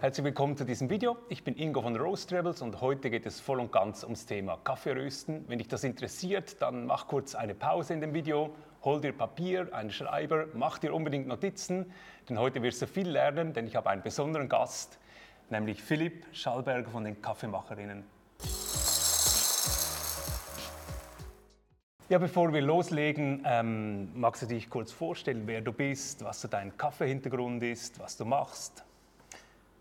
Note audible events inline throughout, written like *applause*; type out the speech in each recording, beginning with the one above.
Herzlich willkommen zu diesem Video. Ich bin Ingo von Roast Rebels und heute geht es voll und ganz ums Thema Kaffeerösten. Wenn dich das interessiert, dann mach kurz eine Pause in dem Video, hol dir Papier, einen Schreiber, mach dir unbedingt Notizen, denn heute wirst du viel lernen, denn ich habe einen besonderen Gast, nämlich Philipp Schallberger von den Kaffeemacherinnen. Ja, bevor wir loslegen, ähm, magst du dich kurz vorstellen, wer du bist, was so dein Kaffeehintergrund ist, was du machst?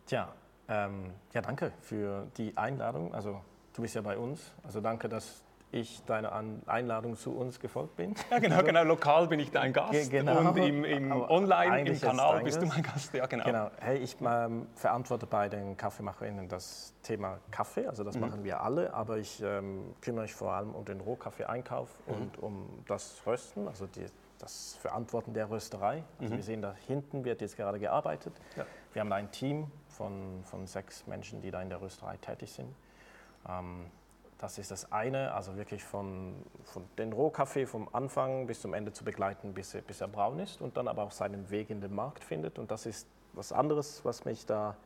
Tja, ähm, ja, danke für die Einladung. Also, du bist ja bei uns. Also, danke, dass ich deiner Einladung zu uns gefolgt bin. Ja, genau, also, *laughs* genau. Lokal bin ich dein Gast genau. und im, im Online, im Kanal bist du mein Gast. Ja, genau. genau. Hey, ich ähm, verantworte bei den Kaffeemacherinnen das Thema Kaffee. Also, das mhm. machen wir alle. Aber ich ähm, kümmere mich vor allem um den Rohkaffee-Einkauf mhm. und um das Rösten, also die, das Verantworten der Rösterei. Also, mhm. wir sehen, da hinten wird jetzt gerade gearbeitet. Ja. Wir haben ein Team von, von sechs Menschen, die da in der Rösterei tätig sind. Ähm, das ist das eine, also wirklich von, von den Rohkaffee vom Anfang bis zum Ende zu begleiten, bis er, bis er braun ist und dann aber auch seinen Weg in den Markt findet. Und das ist was anderes, was mich da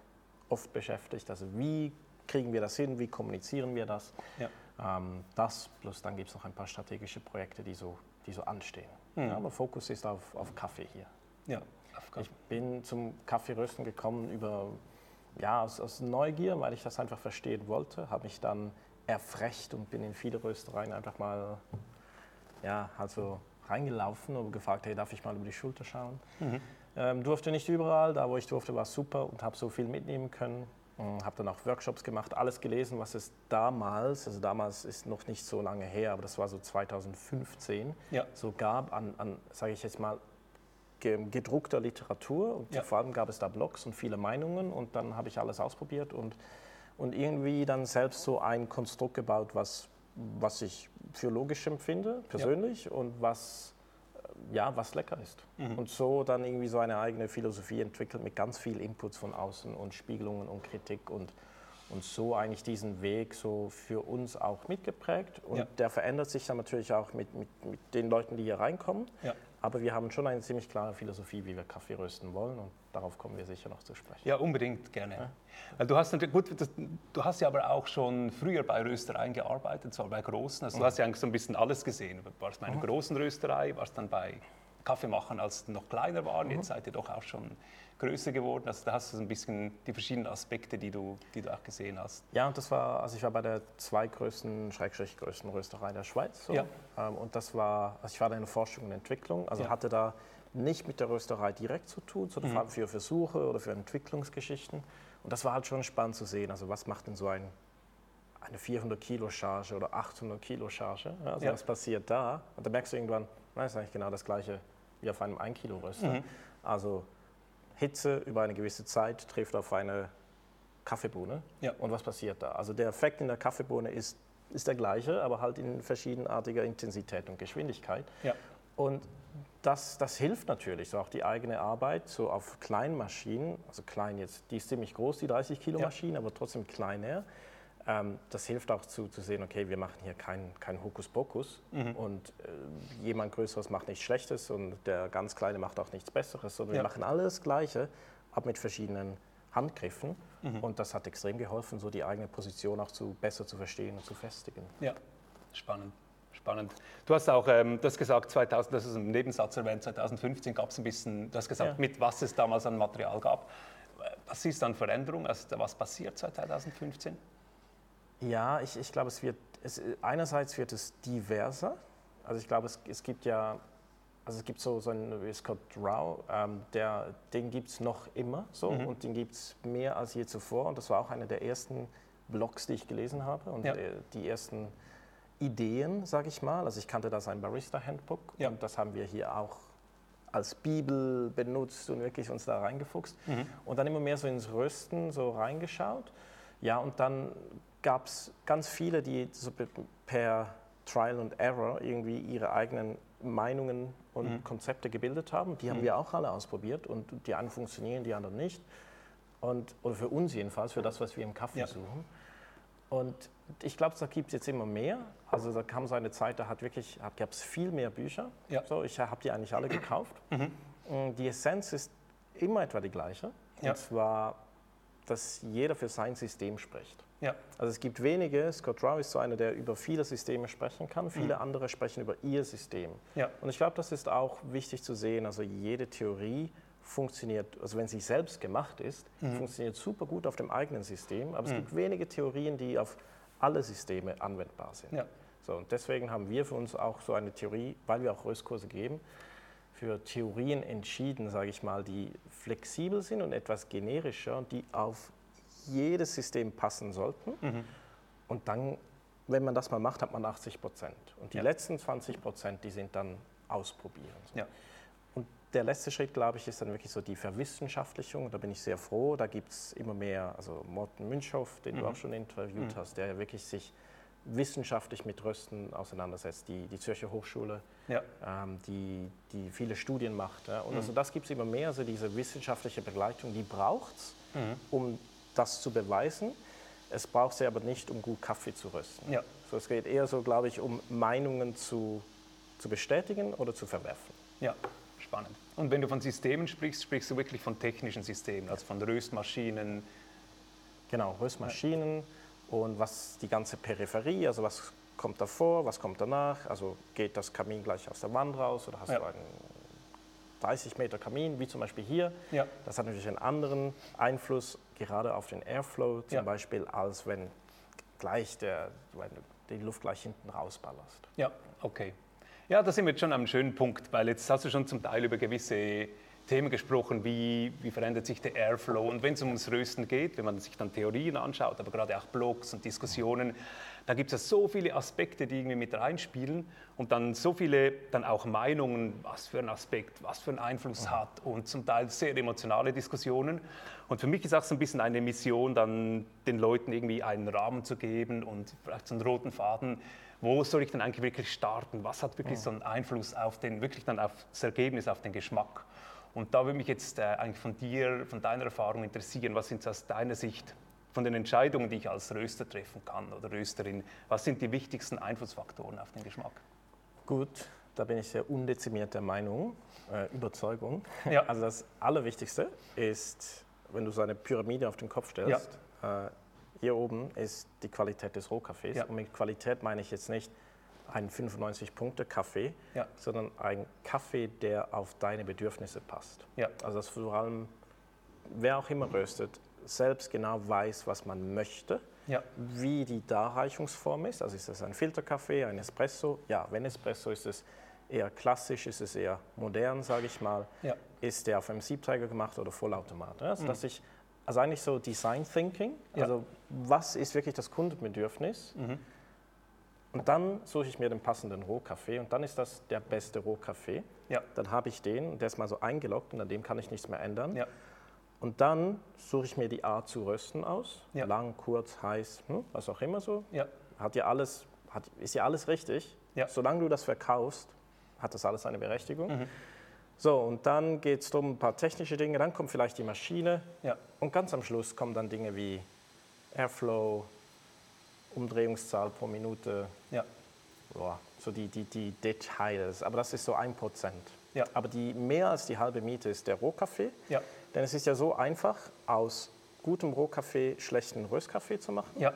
oft beschäftigt. Also wie kriegen wir das hin, wie kommunizieren wir das? Ja. Ähm, das plus dann gibt es noch ein paar strategische Projekte, die so, die so anstehen. Mhm. Ja, aber Fokus ist auf, auf Kaffee hier. Ja, auf Kaffee. Ich bin zum Kaffeerösten gekommen über, ja, aus, aus Neugier, weil ich das einfach verstehen wollte, habe mich dann erfrecht und bin in viele Röstereien einfach mal ja, also reingelaufen und gefragt, hey, darf ich mal über die Schulter schauen? Mhm. Ähm, durfte nicht überall, da wo ich durfte, war es super und habe so viel mitnehmen können. Habe dann auch Workshops gemacht, alles gelesen, was es damals, also damals ist noch nicht so lange her, aber das war so 2015, ja. so gab an, an sage ich jetzt mal, gedruckter Literatur und ja. vor allem gab es da Blogs und viele Meinungen und dann habe ich alles ausprobiert und und irgendwie dann selbst so ein Konstrukt gebaut, was, was ich für logisch empfinde, persönlich, ja. und was, äh, ja, was lecker ist. Mhm. Und so dann irgendwie so eine eigene Philosophie entwickelt mit ganz viel Inputs von außen und Spiegelungen und Kritik und, und so eigentlich diesen Weg so für uns auch mitgeprägt. Und ja. der verändert sich dann natürlich auch mit, mit, mit den Leuten, die hier reinkommen. Ja. Aber wir haben schon eine ziemlich klare Philosophie, wie wir Kaffee rösten wollen und darauf kommen wir sicher noch zu sprechen. Ja, unbedingt, gerne. Ja. Weil du, hast, gut, das, du hast ja aber auch schon früher bei Röstereien gearbeitet, zwar bei großen. Also mhm. du hast ja eigentlich so ein bisschen alles gesehen. Du warst bei einer mhm. großen Rösterei, warst dann bei Kaffeemachern, als noch kleiner waren. Mhm. Jetzt seid ihr doch auch schon größer geworden. Also da hast du so ein bisschen die verschiedenen Aspekte, die du, die du auch gesehen hast. Ja, und das war, also ich war bei der zweitgrößten, schrägstrich größten Rösterei der Schweiz. So. Ja. Ähm, und das war, also ich war da in der Forschung und Entwicklung, also ja. hatte da nicht mit der Rösterei direkt zu tun, sondern mhm. vor allem für Versuche oder für Entwicklungsgeschichten. Und das war halt schon spannend zu sehen. Also was macht denn so ein, eine 400 Kilo Charge oder 800 Kilo Charge? Also ja. was passiert da? Und da merkst du irgendwann, das ist eigentlich genau das Gleiche wie auf einem 1 Kilo Röster. Mhm. Also Hitze über eine gewisse Zeit trifft auf eine Kaffeebohne. Ja. Und was passiert da? Also der Effekt in der Kaffeebohne ist, ist der gleiche, aber halt in verschiedenartiger Intensität und Geschwindigkeit. Ja. Und das, das hilft natürlich, so auch die eigene Arbeit, so auf kleinen Maschinen, also klein jetzt, die ist ziemlich groß, die 30 Kilo Maschine, ja. aber trotzdem kleiner. Ähm, das hilft auch zu, zu sehen, okay, wir machen hier kein, kein Hokuspokus mhm. und äh, jemand Größeres macht nichts Schlechtes und der ganz Kleine macht auch nichts Besseres, sondern ja. wir machen alles Gleiche, aber mit verschiedenen Handgriffen mhm. und das hat extrem geholfen, so die eigene Position auch zu, besser zu verstehen und zu festigen. Ja, spannend. Spannend. Du hast auch, ähm, du hast gesagt, 2000, das ist im Nebensatz erwähnt, 2015 gab es ein bisschen, du hast gesagt, ja. mit was es damals an Material gab. Was siehst du an Veränderung? Also, was passiert seit 2015? Ja, ich, ich glaube, es wird, es, einerseits wird es diverser. Also ich glaube, es, es gibt ja, also es gibt so, so einen Scott Rao, ähm, der, den gibt es noch immer so mhm. und den gibt es mehr als je zuvor. Und das war auch einer der ersten Blogs, die ich gelesen habe und ja. Die ersten Ideen, sage ich mal. Also ich kannte da sein Barista-Handbook ja. und das haben wir hier auch als Bibel benutzt und wirklich uns da reingefuchst. Mhm. Und dann immer mehr so ins Rösten so reingeschaut. Ja, und dann gab es ganz viele, die so per Trial and Error irgendwie ihre eigenen Meinungen und mhm. Konzepte gebildet haben. Die haben mhm. wir auch alle ausprobiert und die einen funktionieren, die anderen nicht. Und, oder für uns jedenfalls, für das, was wir im Kaffee ja. suchen. Und ich glaube, da gibt es jetzt immer mehr. Also da kam so eine Zeit, da hat wirklich, gab es viel mehr Bücher. Ja. So, ich habe die eigentlich alle gekauft. Mhm. Die Essenz ist immer etwa die gleiche. Ja. Und zwar dass jeder für sein System spricht. Ja. Also es gibt wenige, Scott Rao ist so einer, der über viele Systeme sprechen kann, viele andere sprechen über ihr System. Ja. Und ich glaube, das ist auch wichtig zu sehen, also jede Theorie funktioniert, also wenn sie selbst gemacht ist, funktioniert super gut auf dem eigenen System, aber es gibt wenige Theorien, die auf alle Systeme anwendbar sind. Ja. So, und deswegen haben wir für uns auch so eine Theorie, weil wir auch Röstkurse geben, für Theorien entschieden, sage ich mal, die flexibel sind und etwas generischer und die auf jedes System passen sollten. Und dann, wenn man das mal macht, hat man 80 Prozent. Und die Ja. letzten 20 Prozent, die sind dann ausprobieren. So. Ja. Und der letzte Schritt, glaube ich, ist dann wirklich so die Verwissenschaftlichung. Da bin ich sehr froh. Da gibt es immer mehr, also Morten Münchhoff, den du auch schon interviewt hast, der wirklich sich wissenschaftlich mit Rösten auseinandersetzt. Die, die Zürcher Hochschule, Ja. ähm, die, die viele Studien macht. Ja. Und also das gibt es immer mehr, also diese wissenschaftliche Begleitung, die braucht es, um das zu beweisen. Es braucht sie aber nicht, um gut Kaffee zu rösten. Ja. So, es geht eher so, glaube ich, um Meinungen zu, zu bestätigen oder zu verwerfen. Ja, spannend. Und wenn du von Systemen sprichst, sprichst du wirklich von technischen Systemen, also von Röstmaschinen. Genau, Röstmaschinen und was die ganze Peripherie, also was kommt davor, was kommt danach, also geht das Kamin gleich aus der Wand raus oder hast Ja. du einen 30 Meter Kamin, wie zum Beispiel hier. Ja. Das hat natürlich einen anderen Einfluss, gerade auf den Airflow zum Ja. Beispiel, als wenn gleich der, wenn du die Luft gleich hinten rausballerst. Ja, okay. Ja, da sind wir jetzt schon am schönen Punkt, weil jetzt hast du schon zum Teil über gewisse Themen gesprochen, wie, wie verändert sich der Airflow. Und wenn es ums Rösten geht, wenn man sich dann Theorien anschaut, aber gerade auch Blogs und Diskussionen, da gibt es ja so viele Aspekte, die irgendwie mit reinspielen und dann so viele dann auch Meinungen, was für ein Aspekt, was für einen Einfluss hat und zum Teil sehr emotionale Diskussionen. Und für mich ist auch so ein bisschen eine Mission, dann den Leuten irgendwie einen Rahmen zu geben und vielleicht so einen roten Faden, wo soll ich denn eigentlich wirklich starten? Was hat wirklich so einen Einfluss auf den, wirklich dann auf das Ergebnis, auf den Geschmack? Und da würde mich jetzt äh, eigentlich von dir, von deiner Erfahrung interessieren, was sind aus deiner Sicht von den Entscheidungen, die ich als Röster treffen kann oder Rösterin, was sind die wichtigsten Einflussfaktoren auf den Geschmack? Gut, da bin ich sehr undezimiert der Meinung, äh, Überzeugung. Ja. Also das Allerwichtigste ist, wenn du so eine Pyramide auf den Kopf stellst, äh, hier oben ist die Qualität des Rohkaffees. Ja. Und mit Qualität meine ich jetzt nicht einen 95-Punkte-Kaffee, Ja. sondern ein Kaffee, der auf deine Bedürfnisse passt. Ja. Also dass vor allem, wer auch immer röstet, selbst genau weiß, was man möchte Ja, wie die Darreichungsform ist. Also ist das ein Filterkaffee, ein Espresso? Ja, wenn Espresso ist es eher klassisch, ist es eher modern, sage ich mal. Ja. Ist der auf einem Siebträger gemacht oder Vollautomat? Ja, Also, dass ich, also eigentlich so Design Thinking, Ja. also was ist wirklich das Kundenbedürfnis? Und dann suche ich mir den passenden Rohkaffee und dann ist das der beste Rohkaffee. ja, Dann habe ich den und der ist mal so eingeloggt und an dem kann ich nichts mehr ändern. ja, Und dann suche ich mir die Art zu rösten aus. Ja. Lang, kurz, heiß, hm, was auch immer so. ja, Hat ja alles, hat, ist ja alles richtig. Ja. Solange du das verkaufst, hat das alles eine Berechtigung. Mhm. So, und dann geht es darum, ein paar technische Dinge. Dann kommt vielleicht die Maschine. ja, Und ganz am Schluss kommen dann Dinge wie Airflow, Umdrehungszahl pro Minute, ja, Boah, so die, die, die Details. Aber das ist so ein Prozent. Ja. Aber die mehr als die halbe Miete ist der Rohkaffee. ja, Denn es ist ja so einfach, aus gutem Rohkaffee schlechten Röstkaffee zu machen. ja,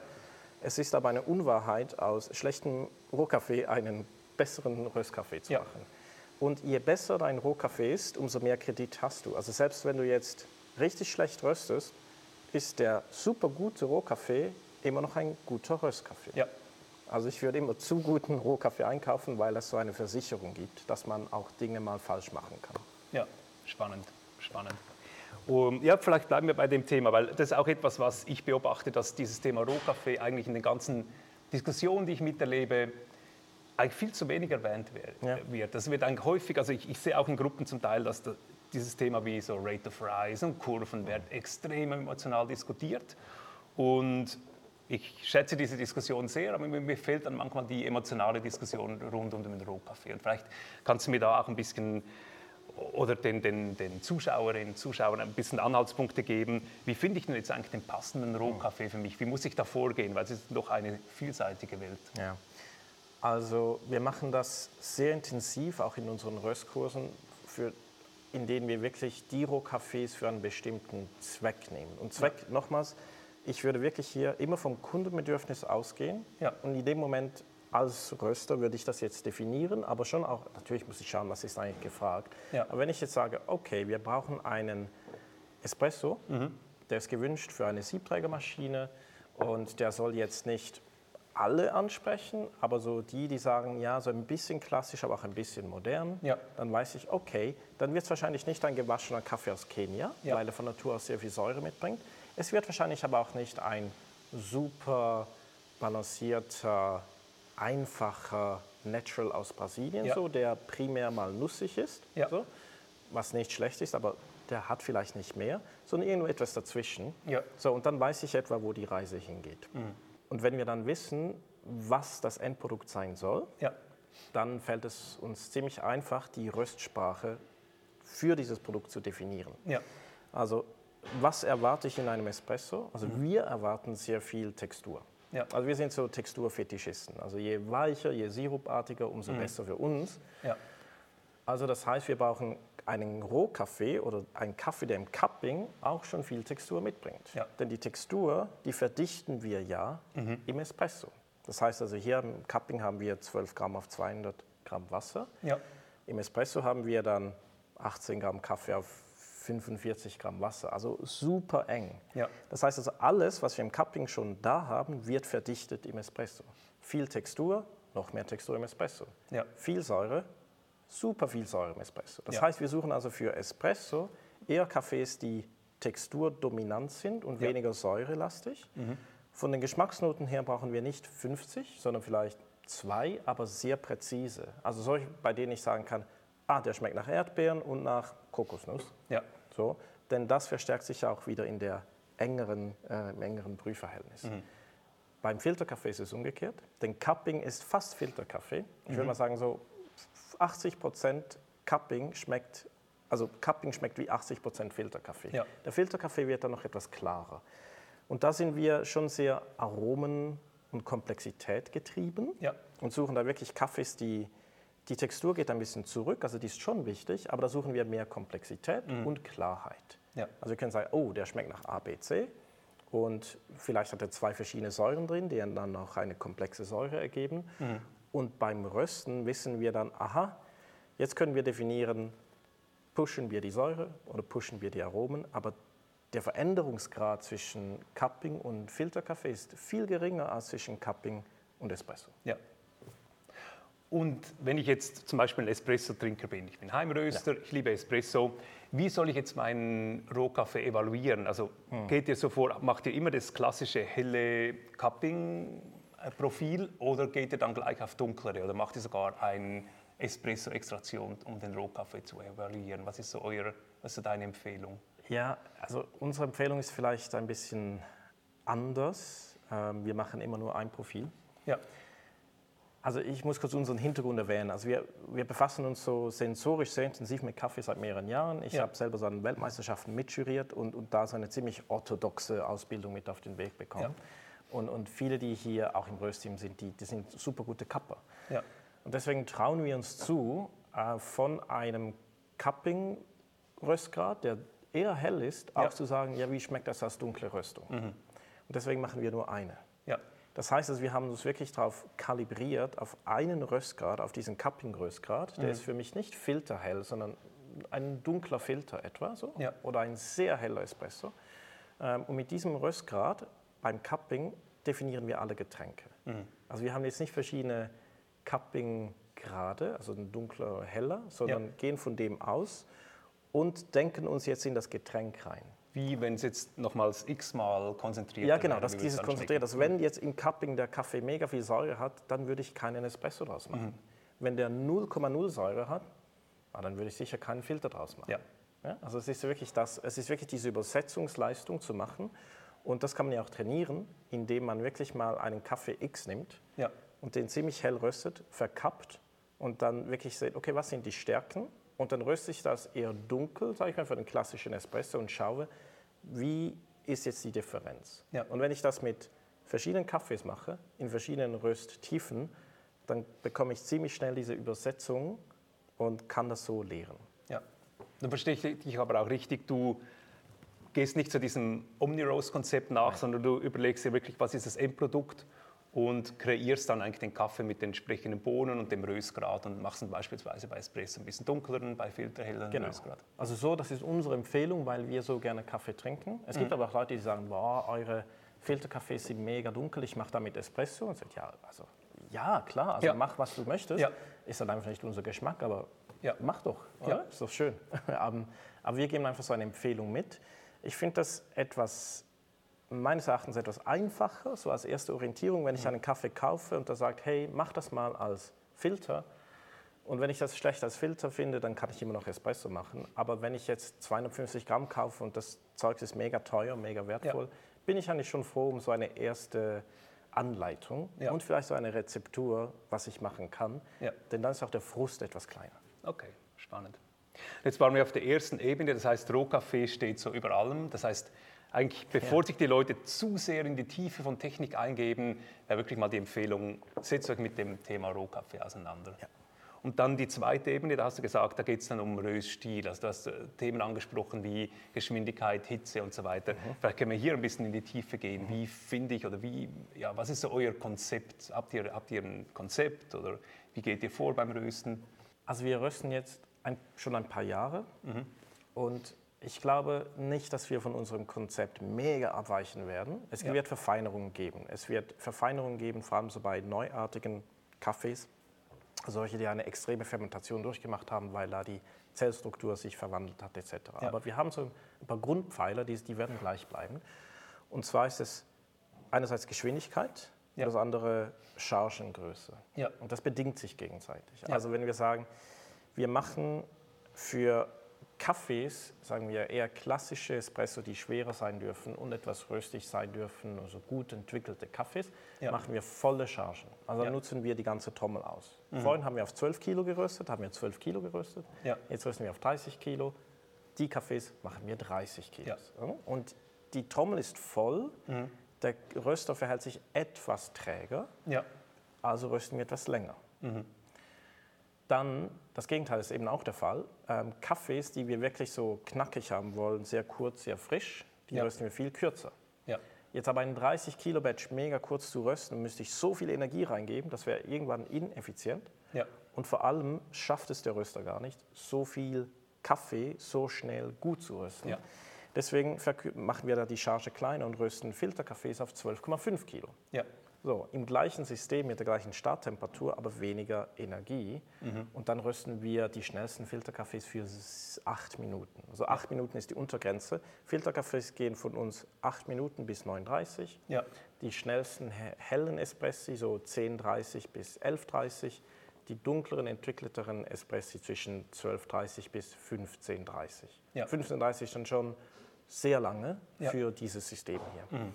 Es ist aber eine Unwahrheit, aus schlechtem Rohkaffee einen besseren Röstkaffee zu Ja. machen. Und je besser dein Rohkaffee ist, umso mehr Kredit hast du. Also selbst wenn du jetzt richtig schlecht röstest, ist der super gute Rohkaffee immer noch ein guter Röstkaffee. ja. Also ich würde immer zu guten Rohkaffee einkaufen, weil es so eine Versicherung gibt, dass man auch Dinge mal falsch machen kann. Ja, spannend, spannend. Um, ja, vielleicht bleiben wir bei dem Thema, weil das ist auch etwas, was ich beobachte, dass dieses Thema Rohkaffee eigentlich in den ganzen Diskussionen, die ich miterlebe, eigentlich viel zu wenig erwähnt wer- Ja. wird. Das wird eigentlich häufig, also ich, ich sehe auch in Gruppen zum Teil, dass da, dieses Thema wie so Rate of Rise und Kurven wird extrem emotional diskutiert. Und ich schätze diese Diskussion sehr, aber mir, fehlt dann manchmal die emotionale Diskussion rund um den Rohkaffee. Und vielleicht kannst du mir da auch ein bisschen oder den, den, den Zuschauerinnen und Zuschauern ein bisschen Anhaltspunkte geben. Wie finde ich denn jetzt eigentlich den passenden Rohkaffee für mich? Wie muss ich da vorgehen? Weil es ist doch eine vielseitige Welt. Ja. Also wir machen das sehr intensiv, auch in unseren Röstkursen, für in denen wir wirklich die Rohkaffees für einen bestimmten Zweck nehmen. Und Zweck, ja. nochmals, ich würde wirklich hier immer vom Kundenbedürfnis ausgehen ja. und in dem Moment als Röster würde ich das jetzt definieren, aber schon auch, natürlich muss ich schauen, was ist eigentlich gefragt. Ja. Aber wenn ich jetzt sage, okay, wir brauchen einen Espresso, mhm. der ist gewünscht für eine Siebträgermaschine und der soll jetzt nicht alle ansprechen, aber so die, die sagen, ja, so ein bisschen klassisch, aber auch ein bisschen modern, ja. dann weiß ich, okay, dann wird es wahrscheinlich nicht ein gewaschener Kaffee aus Kenia, ja. weil er von Natur aus sehr viel Säure mitbringt. Es wird wahrscheinlich aber auch nicht ein super balancierter, einfacher Natural aus Brasilien, ja. so, der primär mal nussig ist, so, was nicht schlecht ist, aber der hat vielleicht nicht mehr, sondern irgendwo etwas dazwischen. So, und dann weiß ich etwa, wo die Reise hingeht. Mhm. Und wenn wir dann wissen, was das Endprodukt sein soll, ja. dann fällt es uns ziemlich einfach, die Röstsprache für dieses Produkt zu definieren. Ja. Also was erwarte ich in einem Espresso? Also mhm. wir erwarten sehr viel Textur. Ja. Also wir sind so Texturfetischisten. Also je weicher, je sirupartiger, umso mhm. besser für uns. Ja. Also das heißt, wir brauchen einen Rohkaffee oder einen Kaffee, der im Cupping auch schon viel Textur mitbringt. Ja. Denn die Textur, die verdichten wir ja mhm. im Espresso. Das heißt also hier im Cupping haben wir 12 Gramm auf 200 Gramm Wasser. Im Espresso haben wir dann 18 Gramm Kaffee auf 45 Gramm Wasser, also super eng. Ja. Das heißt also, alles, was wir im Cupping schon da haben, wird verdichtet im Espresso. Viel Textur, noch mehr Textur im Espresso. Ja. Viel Säure, super viel Säure im Espresso. Das ja. heißt, wir suchen also für Espresso eher Kaffees, die texturdominant sind und ja. weniger säurelastig. Mhm. Von den Geschmacksnoten her brauchen wir nicht 50, sondern vielleicht zwei, aber sehr präzise. Also solche, bei denen ich sagen kann, ah, der schmeckt nach Erdbeeren und nach Kokosnuss. Ja. So, denn das verstärkt sich auch wieder in der engeren, äh, im engeren Brühverhältnis. Mhm. Beim Filterkaffee ist es umgekehrt. Denn Cupping ist fast Filterkaffee. Ich mhm. würde mal sagen, so 80 Prozent Cupping schmeckt, also Cupping schmeckt wie 80 Prozent Filterkaffee. Ja. Der Filterkaffee wird dann noch etwas klarer. Und da sind wir schon sehr Aromen und Komplexität getrieben ja. und suchen da wirklich Kaffees, die die Textur geht ein bisschen zurück, also die ist schon wichtig, aber da suchen wir mehr Komplexität mhm. und Klarheit. Ja. Also wir können sagen, oh, der schmeckt nach A, B, C und vielleicht hat er zwei verschiedene Säuren drin, die dann noch eine komplexe Säure ergeben. Mhm. Und beim Rösten wissen wir dann, aha, jetzt können wir definieren, pushen wir die Säure oder pushen wir die Aromen, aber der Veränderungsgrad zwischen Cupping und Filterkaffee ist viel geringer als zwischen Cupping und Espresso. Ja. Und wenn ich jetzt zum Beispiel ein Espresso-Trinker bin, ich bin Heimröster, ja. ich liebe Espresso, wie soll ich jetzt meinen Rohkaffee evaluieren? Also hm. geht ihr so vor, macht ihr immer das klassische helle Cupping Profil oder geht ihr dann gleich auf dunklere oder macht ihr sogar eine Espresso-Extraktion, um den Rohkaffee zu evaluieren? Was ist so euer, was ist so deine Empfehlung? Ja, also unsere Empfehlung ist vielleicht ein bisschen anders. Ähm, wir machen immer nur ein Profil. Ja. Also ich muss kurz unseren Hintergrund erwähnen. Also wir, wir befassen uns so sensorisch sehr intensiv mit Kaffee seit mehreren Jahren. Ich ja. habe selber so an Weltmeisterschaften mitjuriert und, und da so eine ziemlich orthodoxe Ausbildung mit auf den Weg bekommen. Ja. Und, und viele, die hier auch im Röstteam sind, die, die sind super gute Kapper. Ja. Und deswegen trauen wir uns zu, äh, von einem Cupping-Röstgrad, der eher hell ist, auch zu sagen, ja, wie schmeckt das als dunkle Röstung? Mhm. Und deswegen machen wir nur eine. Das heißt, also, wir haben uns wirklich darauf kalibriert, auf einen Röstgrad, auf diesen Cupping-Röstgrad. Der mhm. ist für mich nicht filterhell, sondern ein dunkler Filter etwa so, ja. oder ein sehr heller Espresso. Ähm, und mit diesem Röstgrad beim Cupping definieren wir alle Getränke. Mhm. Also wir haben jetzt nicht verschiedene Cupping-Grade, also ein dunkler, heller, sondern ja. gehen von dem aus und denken uns jetzt in das Getränk rein. Wie wenn es jetzt nochmals x-mal konzentriert Ja, genau, das ist dieses konzentriert. Also wenn jetzt im Cupping der Kaffee mega viel Säure hat, dann würde ich keinen Espresso draus machen. Mhm. Wenn der 0,0 Säure hat, ah, dann würde ich sicher keinen Filter draus machen. Ja. Ja, also es ist, wirklich das, es ist wirklich diese Übersetzungsleistung zu machen und das kann man ja auch trainieren, indem man wirklich mal einen Kaffee X nimmt ja. und den ziemlich hell röstet, verkappt und dann wirklich sieht, okay, was sind die Stärken? Und dann röste ich das eher dunkel, sage ich mal, für den klassischen Espresso und schaue, wie ist jetzt die Differenz. Ja. Und wenn ich das mit verschiedenen Kaffees mache, in verschiedenen Rösttiefen, dann bekomme ich ziemlich schnell diese Übersetzung und kann das so lehren. Ja. Dann verstehe ich dich aber auch richtig, du gehst nicht zu diesem Omni-Roast-Konzept nach, Nein. sondern du überlegst dir wirklich, was ist das Endprodukt und kreierst dann eigentlich den Kaffee mit den entsprechenden Bohnen und dem Röstgrad und machst ihn beispielsweise bei Espresso ein bisschen dunkleren, bei filterhelleren genau. Röstgrad. Also so, das ist unsere Empfehlung, weil wir so gerne Kaffee trinken. Es mhm. gibt aber auch Leute, die sagen, boah, eure Filterkaffees sind mega dunkel, ich mache damit Espresso. Und sagt, ja, also, ja, klar, also ja. mach, was du möchtest. Ja. Ist dann einfach nicht unser Geschmack, aber ja. mach doch, oder? Ist doch schön. *laughs* aber wir geben einfach so eine Empfehlung mit. Ich finde das etwas meines Erachtens etwas einfacher, so als erste Orientierung, wenn ich mhm. einen Kaffee kaufe und da sagt, hey, mach das mal als Filter. Und wenn ich das schlecht als Filter finde, dann kann ich immer noch Espresso machen. Aber wenn ich jetzt 250 Gramm kaufe und das Zeug ist mega teuer, mega wertvoll, ja. bin ich eigentlich schon froh um so eine erste Anleitung ja. und vielleicht so eine Rezeptur, was ich machen kann. Ja. Denn dann ist auch der Frust etwas kleiner. Okay, spannend. Jetzt waren wir auf der ersten Ebene, das heißt, Rohkaffee steht so über allem. Das heißt, eigentlich, sich die Leute zu sehr in die Tiefe von Technik eingeben, wäre wirklich mal die Empfehlung, setzt euch mit dem Thema Rohkaffee auseinander. Ja. Und dann die zweite Ebene, da hast du gesagt, da geht es dann um Röststil. Also du hast äh, Themen angesprochen wie Geschwindigkeit, Hitze und so weiter. Mhm. Vielleicht können wir hier ein bisschen in die Tiefe gehen. Mhm. Wie finde ich oder wie, ja, was ist so euer Konzept? Habt ihr, habt ihr ein Konzept oder wie geht ihr vor beim Rösten? Also wir rösten jetzt ein, schon ein paar Jahre mhm. und ich glaube nicht, dass wir von unserem Konzept mega abweichen werden. Es ja. wird Verfeinerungen geben. Es wird Verfeinerungen geben, vor allem so bei neuartigen Kaffees, solche, die eine extreme Fermentation durchgemacht haben, weil da die Zellstruktur sich verwandelt hat etc. Ja. Aber wir haben so ein paar Grundpfeiler, die, die werden gleich bleiben. Und zwar ist es einerseits Geschwindigkeit, ja. das andere Chargengröße. Ja. Und das bedingt sich gegenseitig. Also wenn wir sagen, wir machen für Kaffees, sagen wir eher klassische Espresso, die schwerer sein dürfen und etwas röstig sein dürfen, also gut entwickelte Kaffees, ja. machen wir volle Chargen. Also ja. nutzen wir die ganze Trommel aus. Mhm. Vorhin haben wir auf 12 Kilo geröstet, haben wir 12 Kilo geröstet. Ja. Jetzt rösten wir auf 30 Kilo. Die Kaffees machen wir 30 Kilo. Und die Trommel ist voll, mhm. der Röster verhält sich etwas träger, also rösten wir etwas länger. Mhm. Dann, das Gegenteil ist eben auch der Fall. Ähm, Kaffees, die wir wirklich so knackig haben wollen, sehr kurz, sehr frisch, die ja. rösten wir viel kürzer. Ja. Jetzt aber einen 30 Kilo Batch mega kurz zu rösten, müsste ich so viel Energie reingeben, das wäre irgendwann ineffizient. Ja. Und vor allem schafft es der Röster gar nicht, so viel Kaffee so schnell gut zu rösten. Ja. Deswegen machen wir da die Charge kleiner und rösten Filterkaffees auf 12,5 Kilo. Ja. So, im gleichen System mit der gleichen Starttemperatur, aber weniger Energie. Mhm. Und dann rösten wir die schnellsten Filterkaffees für acht Minuten. Also acht Minuten ist die Untergrenze. Filterkaffees gehen von uns acht Minuten bis 9,30. Ja. Die schnellsten hellen Espressi so 10,30 bis 11,30. Die dunkleren, entwickelteren Espressi zwischen 12,30 bis 15,30. Ja. 15,30 ist dann schon sehr lange ja. für dieses System hier. Mhm.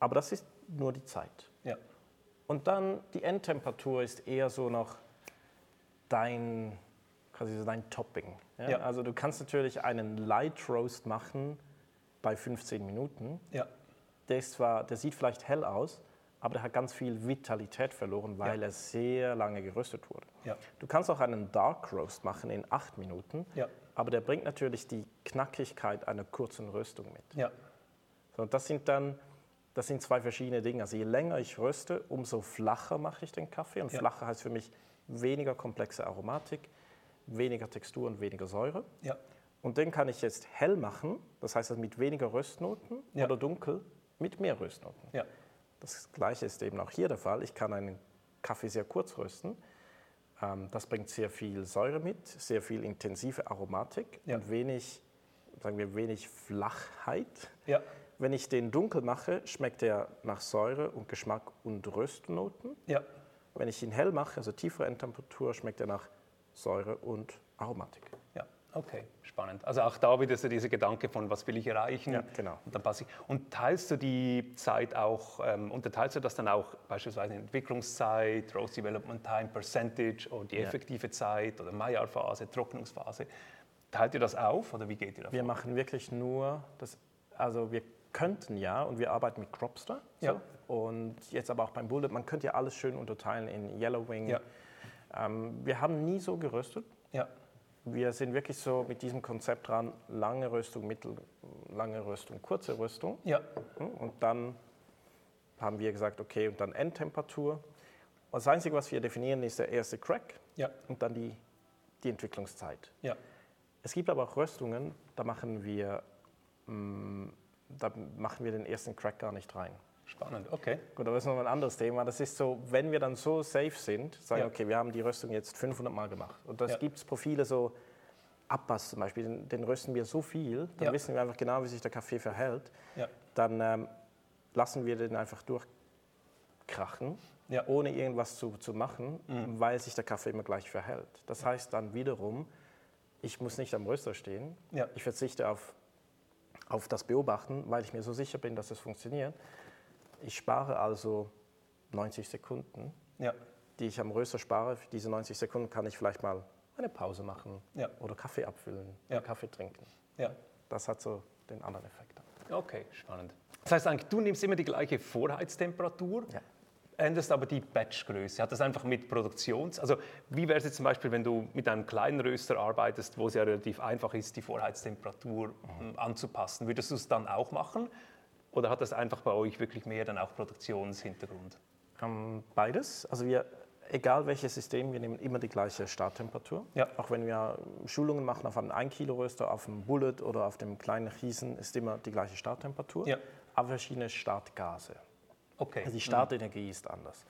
Aber das ist nur die Zeit. Und dann die Endtemperatur ist eher so noch dein, quasi so dein Topping. Ja? Ja. Also du kannst natürlich einen Light Roast machen bei 15 Minuten. Ja. Der, ist zwar, der sieht vielleicht hell aus, aber der hat ganz viel Vitalität verloren, weil er sehr lange geröstet wurde. Du kannst auch einen Dark Roast machen in 8 Minuten, aber der bringt natürlich die Knackigkeit einer kurzen Röstung mit. So, das sind dann das sind zwei verschiedene Dinge. Also je länger ich röste, umso flacher mache ich den Kaffee. Und ja. flacher heißt für mich weniger komplexe Aromatik, weniger Textur und weniger Säure. Ja. Und den kann ich jetzt hell machen, das heißt also mit weniger Röstnoten ja. oder dunkel mit mehr Röstnoten. Ja. Das gleiche ist eben auch hier der Fall. Ich kann einen Kaffee sehr kurz rösten. Ähm, das bringt sehr viel Säure mit, sehr viel intensive Aromatik und wenig, sagen wir, wenig Flachheit. Ja. Wenn ich den dunkel mache, schmeckt er nach Säure und Geschmack und Röstnoten. Ja. Wenn ich ihn hell mache, also tiefere Endtemperatur, schmeckt er nach Säure und Aromatik. Ja, okay, spannend. Also auch da wieder so dieser Gedanke von, was will ich erreichen? Ja, genau. Und, dann passe ich. und teilst du die Zeit auch, ähm, unterteilst du das dann auch beispielsweise in Entwicklungszeit, Roast Development Time, Percentage oder die effektive ja. Zeit oder Maillard-Phase, Trocknungsphase? Teilt ihr das auf oder wie geht ihr davon? Wir machen wirklich nur das, also wir könnten ja, und wir arbeiten mit Cropster, ja. und jetzt aber auch beim Bullet, man könnte ja alles schön unterteilen in Yellowwing. Ja. Ähm, wir haben nie so geröstet. Ja. wir sind wirklich so mit diesem Konzept dran, lange Röstung, mittellange Röstung, kurze Röstung. Ja. Und dann haben wir gesagt, okay, und dann Endtemperatur. Das Einzige, was wir definieren, ist der erste Crack Ja. und dann die, die Entwicklungszeit. Ja. Es gibt aber auch Röstungen, da machen wir, mh, da machen wir den ersten Crack gar nicht rein. Spannend, okay. Gut, aber das ist noch ein anderes Thema. Das ist so, wenn wir dann so safe sind, sagen, Ja. okay, wir haben die Röstung jetzt 500 Mal gemacht. Und das Ja. gibt es Profile so, Abbass zum Beispiel, den, den rösten wir so viel, dann Ja. wissen wir einfach genau, wie sich der Kaffee verhält. Ja. Dann ähm, lassen wir den einfach durchkrachen, Ja. Mhm. ohne irgendwas zu, zu machen, weil sich der Kaffee immer gleich verhält. Das heißt dann wiederum, ich muss nicht am Röster stehen, ich verzichte auf, auf das Beobachten, weil ich mir so sicher bin, dass es funktioniert. Ich spare also 90 Sekunden, Ja. die ich am Röster spare. Für diese 90 Sekunden kann ich vielleicht mal eine Pause machen Ja. oder Kaffee abfüllen, Ja. Kaffee trinken. Ja. Das hat so den anderen Effekt. Okay, spannend. Das heißt eigentlich, du nimmst immer die gleiche Vorheiztemperatur, Ja. Änderst aber die Batchgröße. Hat das einfach mit Produktions... Also wie wäre es jetzt zum Beispiel, wenn du mit einem kleinen Röster arbeitest, wo es ja relativ einfach ist, die Vorheiztemperatur ähm, anzupassen. Würdest du es dann auch machen? Oder hat das einfach bei euch wirklich mehr dann auch Produktionshintergrund? Ähm, beides. Also wir, egal welches System, wir nehmen immer die gleiche Starttemperatur. Ja. Auch wenn wir Schulungen machen auf einem 1 Kilo Röster, auf dem Bullet oder auf dem kleinen Riesen, ist immer die gleiche Starttemperatur. Ja. Aber verschiedene Startgase. Okay. Also die Startenergie ist anders.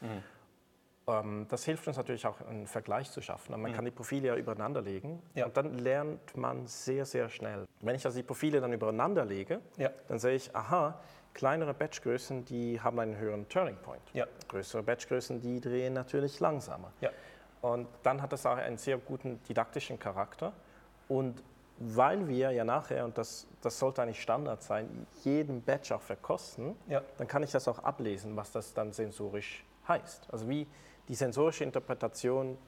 Ähm, das hilft uns natürlich auch, einen Vergleich zu schaffen. Und Man kann die Profile ja übereinander legen Ja. und dann lernt man sehr, sehr schnell. Wenn ich also die Profile dann übereinander lege, Ja. dann sehe ich, aha, kleinere Batchgrößen, die haben einen höheren Turning Point. Ja. Größere Batchgrößen, die drehen natürlich langsamer. Und dann hat das auch einen sehr guten didaktischen Charakter. Und weil wir ja nachher, und das, das sollte eigentlich Standard sein, jeden Batch auch verkosten, Ja. dann kann ich das auch ablesen, was das dann sensorisch heißt. Also wie die sensorische Interpretation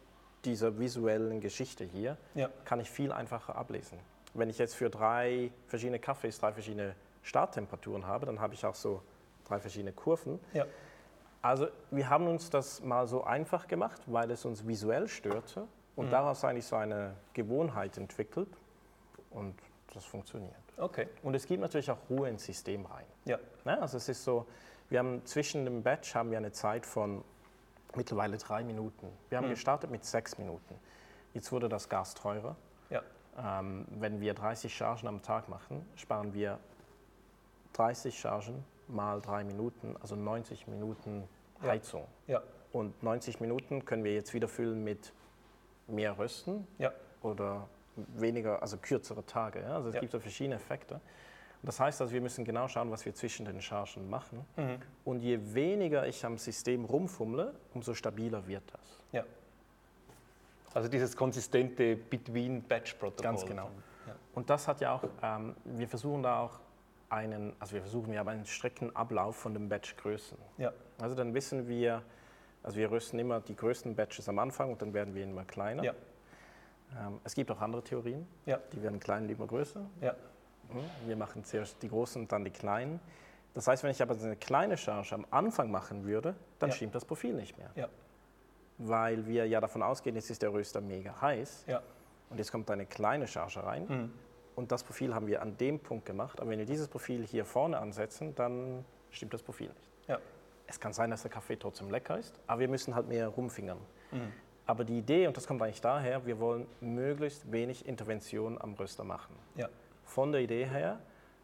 dieser visuellen Geschichte hier, Ja. kann ich viel einfacher ablesen. Wenn ich jetzt für drei verschiedene Kaffees drei verschiedene Starttemperaturen habe, dann habe ich auch so drei verschiedene Kurven. Ja. Also wir haben uns das mal so einfach gemacht, weil es uns visuell störte und daraus eigentlich so eine Gewohnheit entwickelt und das funktioniert. Okay. Und es gibt natürlich auch Ruhe ins System rein. Ja. Ne? Also es ist so, wir haben zwischen dem Batch haben wir eine Zeit von mittlerweile drei Minuten. Wir haben gestartet mit sechs Minuten. Jetzt wurde das Gas teurer. Ja. Ähm, wenn wir 30 Chargen am Tag machen, sparen wir 30 Chargen mal drei Minuten, also 90 Minuten Ja. Heizung. Ja. Und 90 Minuten können wir jetzt wieder füllen mit mehr Rösten Ja. oder weniger, also kürzere Tage. Ja? Also es Ja. gibt so verschiedene Effekte. Das heißt also, wir müssen genau schauen, was wir zwischen den Chargen machen. Mhm. Und je weniger ich am System rumfummle, umso stabiler wird das. Ja. Also dieses konsistente Between-Batch-Protokoll. Ganz genau. Ja. Und das hat ja auch, ähm, wir versuchen da auch einen, also wir versuchen, wir haben einen strikten Ablauf von den Batchgrößen. Ja. Also dann wissen wir, also wir rösten immer die größten Batches am Anfang und dann werden wir immer kleiner. Ja. Ähm, es gibt auch andere Theorien, Ja. die werden klein lieber größer. Ja. Mhm. Wir machen zuerst die großen und dann die kleinen. Das heißt, wenn ich aber eine kleine Charge am Anfang machen würde, dann Ja. stimmt das Profil nicht mehr. Ja. Weil wir ja davon ausgehen, jetzt ist der Röster mega heiß Ja. und jetzt kommt eine kleine Charge rein. Mhm. Und das Profil haben wir an dem Punkt gemacht. Aber wenn wir dieses Profil hier vorne ansetzen, dann stimmt das Profil nicht. Ja. Es kann sein, dass der Kaffee trotzdem lecker ist, aber wir müssen halt mehr rumfingern. Mhm. Aber die Idee, und das kommt eigentlich daher, wir wollen möglichst wenig Intervention am Röster machen. Ja. Von der Idee her,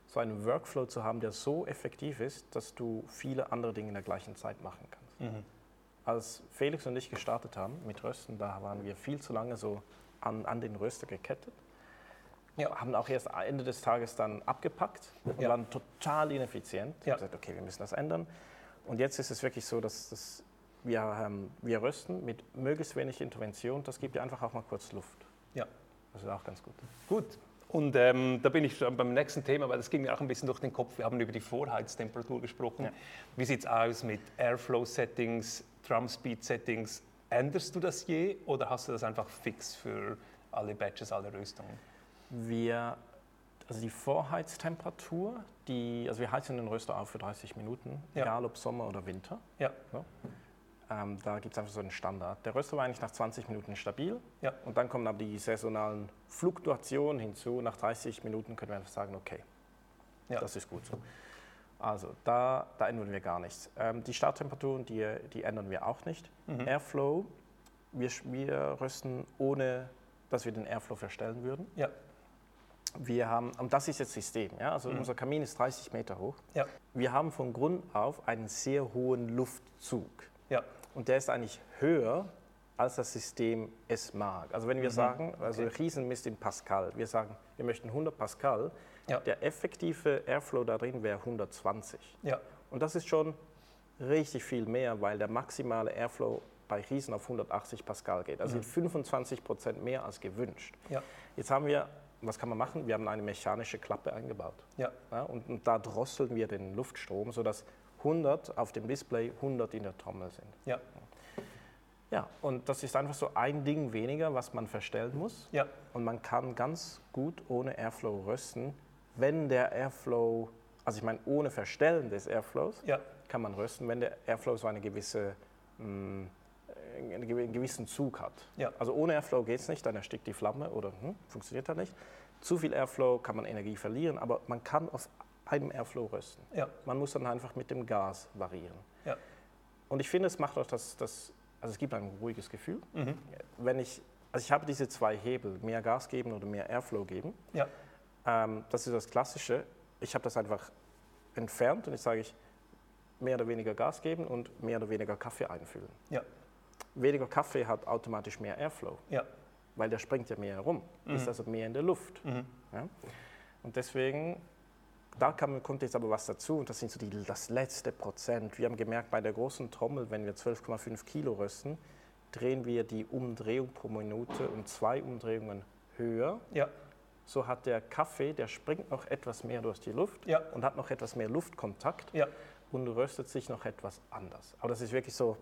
so einen Workflow zu haben, der so effektiv ist, dass du viele andere Dinge in der gleichen Zeit machen kannst. Mhm. Als Felix und ich gestartet haben mit Rösten, da waren wir viel zu lange so an, an den Röster gekettet. Ja. Haben auch erst Ende des Tages dann abgepackt und Ja. waren total ineffizient. Ja. Und gesagt, okay, wir müssen das ändern. Und jetzt ist es wirklich so, dass, dass wir, ähm, wir rösten mit möglichst wenig Intervention. Das gibt ja einfach auch mal kurz Luft. Ja. Das ist auch ganz gut. Gut. Und ähm, da bin ich schon beim nächsten Thema, weil das ging mir auch ein bisschen durch den Kopf. Wir haben über die Vorheiztemperatur gesprochen. Ja. Wie sieht es aus mit Airflow-Settings, Drum-Speed-Settings? Änderst du das je oder hast du das einfach fix für alle Batches, alle Röstungen? Wir, also die Vorheiztemperatur, die, also wir heizen den Röster auf für 30 Minuten, Ja. egal ob Sommer oder Winter. Ja. Ähm, da gibt es einfach so einen Standard. Der Röster war eigentlich nach 20 Minuten stabil. Ja. Und dann kommen aber die saisonalen Fluktuationen hinzu. Nach 30 Minuten können wir einfach sagen, okay, Ja. das ist gut so. Also da, da ändern wir gar nichts. Ähm, die Starttemperaturen, die, die ändern wir auch nicht. Mhm. Airflow, wir, wir rösten ohne, dass wir den Airflow verstellen würden. Ja. Wir haben, und das ist jetzt System, ja? also unser Kamin ist 30 Meter hoch. Ja. Wir haben von Grund auf einen sehr hohen Luftzug. Ja. Und der ist eigentlich höher, als das System es mag. Also wenn wir sagen, also Mhm. Okay. Riesen misst in Pascal, wir sagen, wir möchten 100 Pascal, Ja. der effektive Airflow da drin wäre 120. Ja. Und das ist schon richtig viel mehr, weil der maximale Airflow bei Riesen auf 180 Pascal geht. Also sind 25 Prozent mehr als gewünscht. Ja. Jetzt haben wir, was kann man machen? Wir haben eine mechanische Klappe eingebaut. Ja. Ja, und, und da drosseln wir den Luftstrom, sodass 100 auf dem Display, 100 in der Trommel sind. Ja. Ja, und das ist einfach so ein Ding weniger, was man verstellen muss. Ja. Und man kann ganz gut ohne Airflow rösten, wenn der Airflow, also ich meine ohne Verstellen des Airflows, Ja. kann man rösten, wenn der Airflow so eine gewisse, mh, einen gew- einen gewissen Zug hat. Ja. Also ohne Airflow geht es nicht, dann erstickt die Flamme oder hm, funktioniert halt nicht. Zu viel Airflow kann man Energie verlieren, aber man kann auf einem Airflow rösten. Ja. Man muss dann einfach mit dem Gas variieren. Ja. Und ich finde, es macht auch das, das also es gibt ein ruhiges Gefühl. Mhm. Wenn ich, also ich habe diese zwei Hebel, mehr Gas geben oder mehr Airflow geben. Ja. Ähm, das ist das Klassische. Ich habe das einfach entfernt und jetzt sage ich, mehr oder weniger Gas geben und mehr oder weniger Kaffee einfüllen. Ja. Weniger Kaffee hat automatisch mehr Airflow, Ja. weil der springt ja mehr herum, ist also mehr in der Luft. Mhm. Ja? Und deswegen, da kam, kommt jetzt aber was dazu und das sind so die, das letzte Prozent. Wir haben gemerkt, bei der großen Trommel, wenn wir 12,5 Kilo rösten, drehen wir die Umdrehung pro Minute um zwei Umdrehungen höher. Ja. So hat der Kaffee, der springt noch etwas mehr durch die Luft Ja. und hat noch etwas mehr Luftkontakt Ja. und röstet sich noch etwas anders. Aber das ist wirklich so,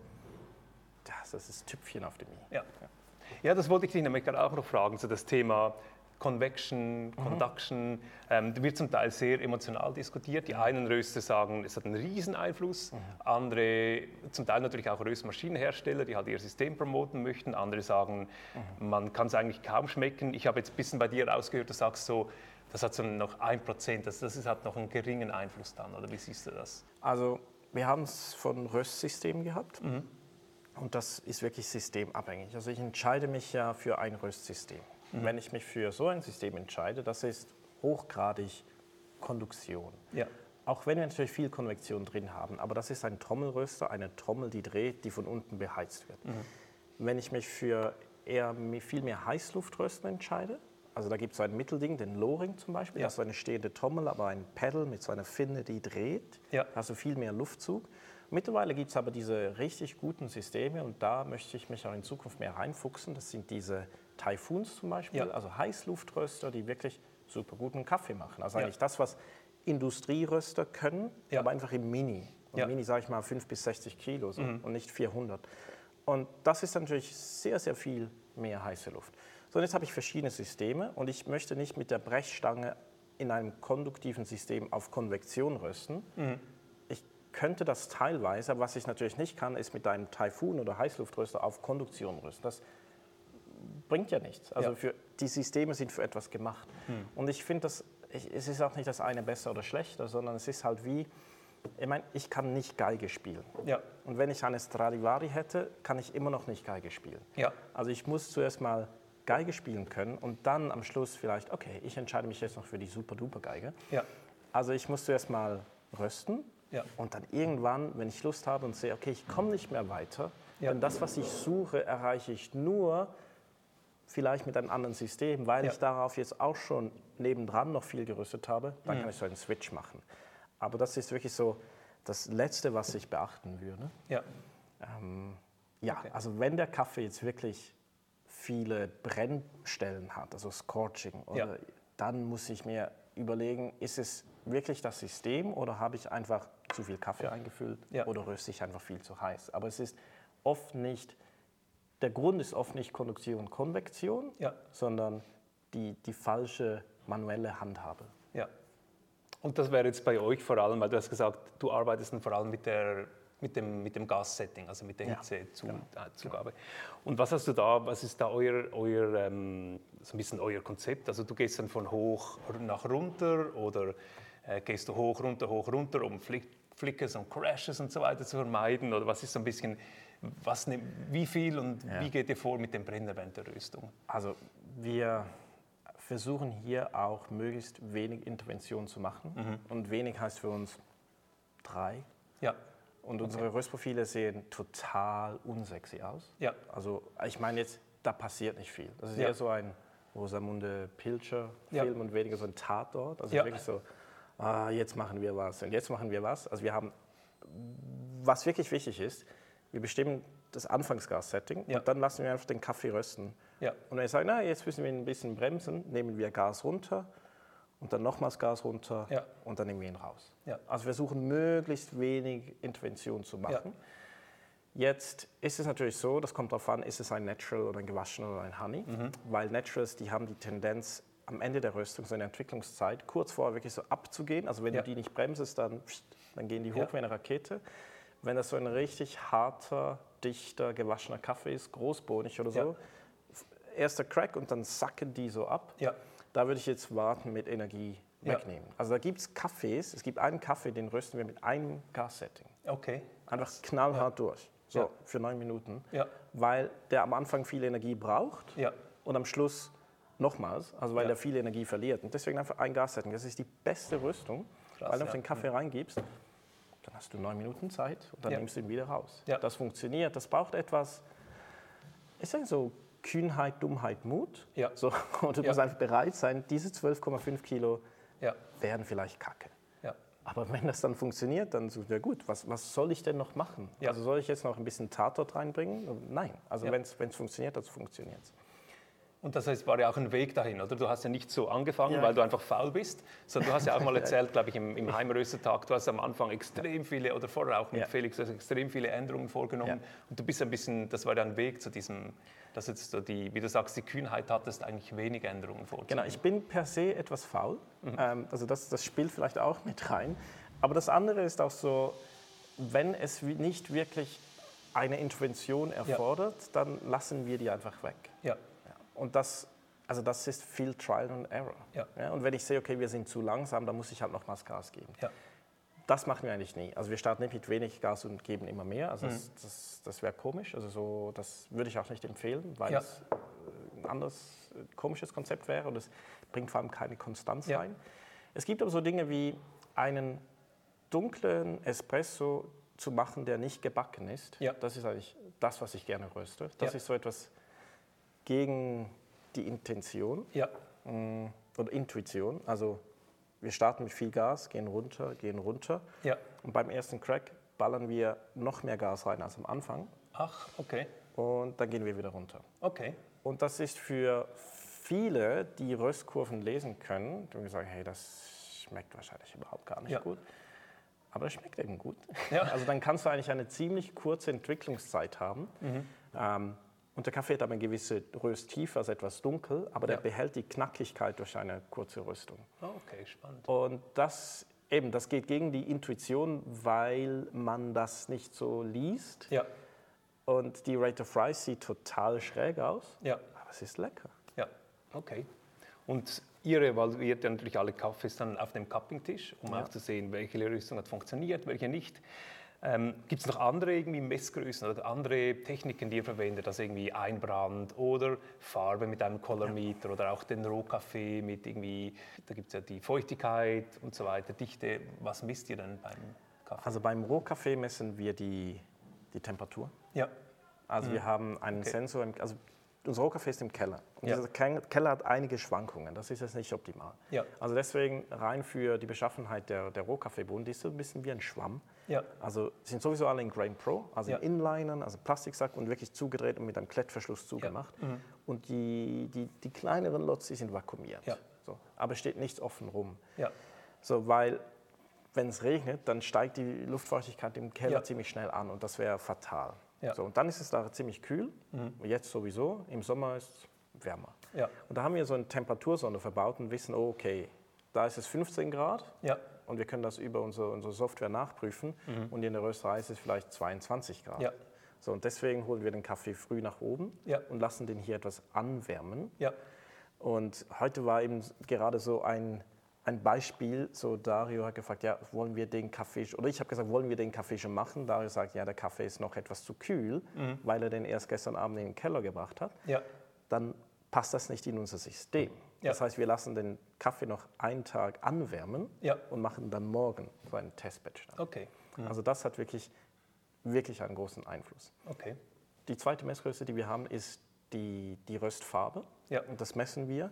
das ist das Tüpfchen auf dem i. Ja. ja, das wollte ich dich nämlich gerade auch noch fragen, so das Thema Convection, Conduction, ähm, wird zum Teil sehr emotional diskutiert. Die einen Röster sagen, es hat einen riesen Einfluss, andere, zum Teil natürlich auch Röstmaschinenhersteller, die halt ihr System promoten möchten, andere sagen, man kann es eigentlich kaum schmecken. Ich habe jetzt ein bisschen bei dir rausgehört, du sagst so, das hat so noch ein Prozent, das, das hat noch einen geringen Einfluss dann, oder wie siehst du das? Also wir haben es von Röstsystemen gehabt und das ist wirklich systemabhängig. Also ich entscheide mich ja für ein Röstsystem. Wenn ich mich für so ein System entscheide, das ist hochgradig Konduktion. Ja. Auch wenn wir natürlich viel Konvektion drin haben, aber das ist ein Trommelröster, eine Trommel, die dreht, die von unten beheizt wird. Wenn ich mich für eher viel mehr Heißluftrösten entscheide, also da gibt es so ein Mittelding, den Loring zum Beispiel, Ja. das ist so eine stehende Trommel, aber ein Pedal mit so einer Finne, die dreht, Ja. also viel mehr Luftzug. Mittlerweile gibt es aber diese richtig guten Systeme und da möchte ich mich auch in Zukunft mehr reinfuchsen. Das sind diese Typhoons zum Beispiel, Ja. also Heißluftröster, die wirklich super guten Kaffee machen. Also Ja. eigentlich das, was Industrieröster können, Ja. aber einfach im Mini. Und Ja. Mini sage ich mal 5 bis 60 Kilo so, und nicht 400. Und das ist natürlich sehr, sehr viel mehr heiße Luft. So, jetzt habe ich verschiedene Systeme und ich möchte nicht mit der Brechstange in einem konduktiven System auf Konvektion rösten. Ich könnte das teilweise, aber was ich natürlich nicht kann, ist mit einem Typhoon oder Heißluftröster auf Konduktion rösten. Das bringt ja nichts. Also Ja. für, die Systeme sind für etwas gemacht. Und ich finde, es ist auch nicht das eine besser oder schlechter, sondern es ist halt wie, ich meine, ich kann nicht Geige spielen. Ja. Und wenn ich eine Stradivari hätte, kann ich immer noch nicht Geige spielen. Ja. Also ich muss zuerst mal Geige spielen können und dann am Schluss vielleicht, okay, ich entscheide mich jetzt noch für die super-duper-Geige. Ja. Also ich muss zuerst mal rösten Ja. und dann irgendwann, wenn ich Lust habe und sehe, okay, ich komme nicht mehr weiter, Ja. denn das, was ich suche, erreiche ich nur vielleicht mit einem anderen System, weil Ja. ich darauf jetzt auch schon nebendran noch viel gerüstet habe, dann kann ich so einen Switch machen. Aber das ist wirklich so das Letzte, was ich beachten würde. Ja. Ähm, ja, Okay. also wenn der Kaffee jetzt wirklich viele Brennstellen hat, also Scorching, Ja. dann muss ich mir überlegen, ist es wirklich das System oder habe ich einfach zu viel Kaffee eingefüllt Ja. oder röste ich einfach viel zu heiß. Aber es ist oft nicht, der Grund ist oft nicht Konduktion, Konvektion, Ja. sondern die, die falsche manuelle Handhabe. Ja. Und das wäre jetzt bei euch vor allem, weil du hast gesagt, du arbeitest dann vor allem mit der mit dem, mit dem Gassetting, also mit der Ja, Hitzezugabe. Zugabe. Und was hast du da, was ist da euer, euer ähm, so ein bisschen euer Konzept? Also du gehst dann von hoch nach runter oder äh, gehst du hoch, runter, hoch, runter, um Flick, Flickers und Crashes und so weiter zu vermeiden? Oder was ist so ein bisschen, was, ne- wie viel und Ja. wie geht ihr vor mit dem Brennen während der Röstung? Also wir versuchen hier auch möglichst wenig Intervention zu machen. Mhm. Und wenig heißt für uns drei. Ja, Und unsere Röstprofile sehen total unsexy aus. ja, Also ich meine jetzt, da passiert nicht viel. Das ist Ja. eher so ein Rosamunde Pilcher Ja. Film und weniger so ein Tatort. Also Ja. wirklich so, ah, jetzt machen wir was und jetzt machen wir was. Also wir haben, was wirklich wichtig ist, wir bestimmen das Anfangsgas-Setting Ja. und dann lassen wir einfach den Kaffee rösten. ja, Und wenn wir sagen, na, jetzt müssen wir ein bisschen bremsen, nehmen wir Gas runter und dann nochmals Gas runter Ja. und dann nehmen wir ihn raus. Also wir versuchen möglichst wenig Intervention zu machen. Jetzt ist es natürlich so, das kommt darauf an, ist es ein Natural oder ein gewaschener oder ein Honey, Mhm. weil Naturals, die haben die Tendenz, am Ende der Röstung, so in der Entwicklungszeit, kurz vorher wirklich so abzugehen. Also wenn du die nicht bremsest, dann, dann gehen die hoch wie eine Rakete. Wenn das so ein richtig harter, dichter, gewaschener Kaffee ist, großbohnig oder so, Ja. erster Crack und dann sacken die so ab. ja, Da würde ich jetzt warten mit Energie wegnehmen. Also da gibt es Kaffees, es gibt einen Kaffee, den rösten wir mit einem Gassetting. okay. Einfach knallhart durch. So, für neun Minuten. Ja, Weil der am Anfang viel Energie braucht ja, und am Schluss nochmals, also weil Ja. er viel Energie verliert. Und deswegen einfach ein Gassetting. Das ist die beste Rüstung, Krass, weil du ja. den Kaffee reingibst, dann hast du neun Minuten Zeit und dann Ja. nimmst du ihn wieder raus. Ja. Das funktioniert. Das braucht etwas, ich sage so, Kühnheit, Dummheit, Mut. Ja. So, *laughs* und du musst einfach bereit sein, diese 12,5 Kilo ja, werden vielleicht kacke. ja, Aber wenn das dann funktioniert, dann so, ja gut, was, was soll ich denn noch machen? Also soll ich jetzt noch ein bisschen Tatort reinbringen? Nein. Also wenn es funktioniert, dann funktioniert es. Und das heißt, war ja auch ein Weg dahin, oder? Du hast ja nicht so angefangen, Ja. weil du einfach faul bist, sondern du hast ja auch mal *laughs* erzählt, glaube ich, im, im Heimröstertag, du hast am Anfang extrem viele, oder vorher auch mit Ja. Felix, du hast extrem viele Änderungen vorgenommen. Ja. Und du bist ein bisschen, das war ja ein Weg zu diesem, dass jetzt so die, wie du sagst, die Kühnheit hattest, eigentlich wenig Änderungen vorzunehmen. Genau, ich bin per se etwas faul. Mhm. Ähm, also das, das spielt vielleicht auch mit rein. Aber das andere ist auch so, wenn es nicht wirklich eine Intervention erfordert, dann lassen wir die einfach weg. Ja. Und das, also das ist viel Trial and Error. Ja. und wenn ich sehe, okay, wir sind zu langsam, dann muss ich halt nochmals Gas geben. ja, Das machen wir eigentlich nie. Also wir starten nicht mit wenig Gas und geben immer mehr. Also Mhm. das, das, das wäre komisch. Also so, das würde ich auch nicht empfehlen, weil Ja. es äh, ein anderes äh, komisches Konzept wäre und es bringt vor allem keine Konstanz Ja. rein. Es gibt aber so Dinge wie einen dunklen Espresso zu machen, der nicht gebacken ist. Ja. Das ist eigentlich das, was ich gerne röste. Das Ja. ist so etwas gegen die Intention ja, mh, oder Intuition. Also wir starten mit viel Gas, gehen runter, gehen runter. ja. Und beim ersten Crack ballern wir noch mehr Gas rein als am Anfang Ach, okay, und dann gehen wir wieder runter. okay. Und das ist für viele, die Röstkurven lesen können, die sagen, hey, das schmeckt wahrscheinlich überhaupt gar nicht Ja. gut. Aber es schmeckt eben gut. Ja. Also dann kannst du eigentlich eine ziemlich kurze Entwicklungszeit haben. Mhm. Ähm, und der Kaffee hat aber eine gewisse Rösttiefe, also etwas dunkel, aber der Ja. behält die Knackigkeit durch eine kurze Röstung. Oh, okay, spannend. Und das eben, das geht gegen die Intuition, weil man das nicht so liest. Ja, Und die Rate of Rise sieht total schräg aus, ja, aber es ist lecker. ja, okay. Und ihr evaluiert ja natürlich alle Kaffees dann auf dem Cupping-Tisch, um Ja. auch zu sehen, welche Rüstung hat funktioniert, welche nicht. Ähm, Gibt es noch andere irgendwie Messgrößen oder andere Techniken, die ihr verwendet, also irgendwie Einbrand oder Farbe mit einem Colormeter oder auch den Rohkaffee mit irgendwie, da gibt es ja die Feuchtigkeit und so weiter, Dichte. Was misst ihr denn beim Kaffee? Also beim Rohkaffee messen wir die, die Temperatur. Ja, Also wir haben einen Mhm. Okay. Sensor, im, also unser Rohkaffee ist im Keller. Und Ja. dieser Ke- Keller hat einige Schwankungen, das ist jetzt nicht optimal. Ja. Also deswegen rein für die Beschaffenheit der, der Rohkaffeebohnen, die ist so ein bisschen wie ein Schwamm. Ja, Also sind sowieso alle in Grain Pro, also Ja. in Inlinern, also Plastiksack und wirklich zugedreht und mit einem Klettverschluss zugemacht. Und die, die, die kleineren Lots, die sind vakuumiert. Ja. So. Aber es steht nichts offen rum. ja, So, weil wenn es regnet, dann steigt die Luftfeuchtigkeit im Keller Ja. ziemlich schnell an und das wäre fatal. Ja. Mhm. So, und dann ist es da ziemlich kühl, jetzt sowieso, im Sommer ist es wärmer. ja, Und da haben wir so eine Temperatursonde verbaut und wissen, oh, okay, da ist es 15 Grad, ja, und wir können das über unsere, unsere Software nachprüfen und in der Rösterei ist es vielleicht 22 Grad. Ja. So, und deswegen holen wir den Kaffee früh nach oben Ja. und lassen den hier etwas anwärmen. Ja. Und heute war eben gerade so ein, ein Beispiel, so Dario hat gefragt, ja, wollen wir den Kaffee, oder ich habe gesagt, wollen wir den Kaffee schon machen? Dario sagt, ja, der Kaffee ist noch etwas zu kühl, weil er den erst gestern Abend in den Keller gebracht hat. Ja. Dann passt das nicht in unser System. Ja. Das heißt, wir lassen den Kaffee noch einen Tag anwärmen Ja. und machen dann morgen so einen Testbatch. Dann. Okay. Also das hat wirklich, wirklich einen großen Einfluss. Okay. Die zweite Messgröße, die wir haben, ist die, die Röstfarbe. Ja. Und das messen wir.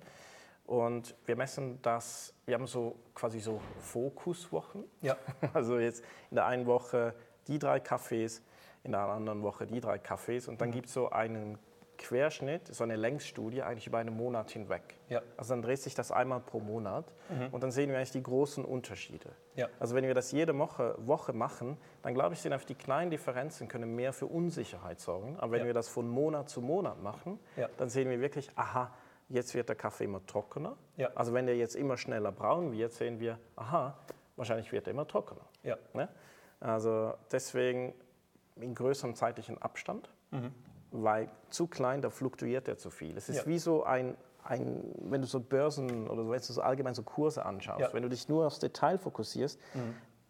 Und wir messen das, wir haben so quasi so Fokuswochen. Ja. *laughs* Also jetzt in der einen Woche die drei Kaffees, in der anderen Woche die drei Kaffees. Und dann Mhm. gibt es so einen Querschnitt, so eine Längsstudie eigentlich über einen Monat hinweg. Ja. Also dann dreht sich das einmal pro Monat und dann sehen wir eigentlich die großen Unterschiede. Ja. Also wenn wir das jede Woche, Woche machen, dann glaube ich, sind einfach die kleinen Differenzen können mehr für Unsicherheit sorgen. Aber wenn Ja. wir das von Monat zu Monat machen, dann sehen wir wirklich, aha, jetzt wird der Kaffee immer trockener. Also wenn der jetzt immer schneller braun wird, sehen wir, aha, wahrscheinlich wird er immer trockener. Ne? Also deswegen in größerem zeitlichen Abstand, weil zu klein, da fluktuiert er zu viel. Es ist Ja. wie so ein, ein, wenn du so Börsen oder wenn du so allgemein so Kurse anschaust, Ja. wenn du dich nur aufs Detail fokussierst,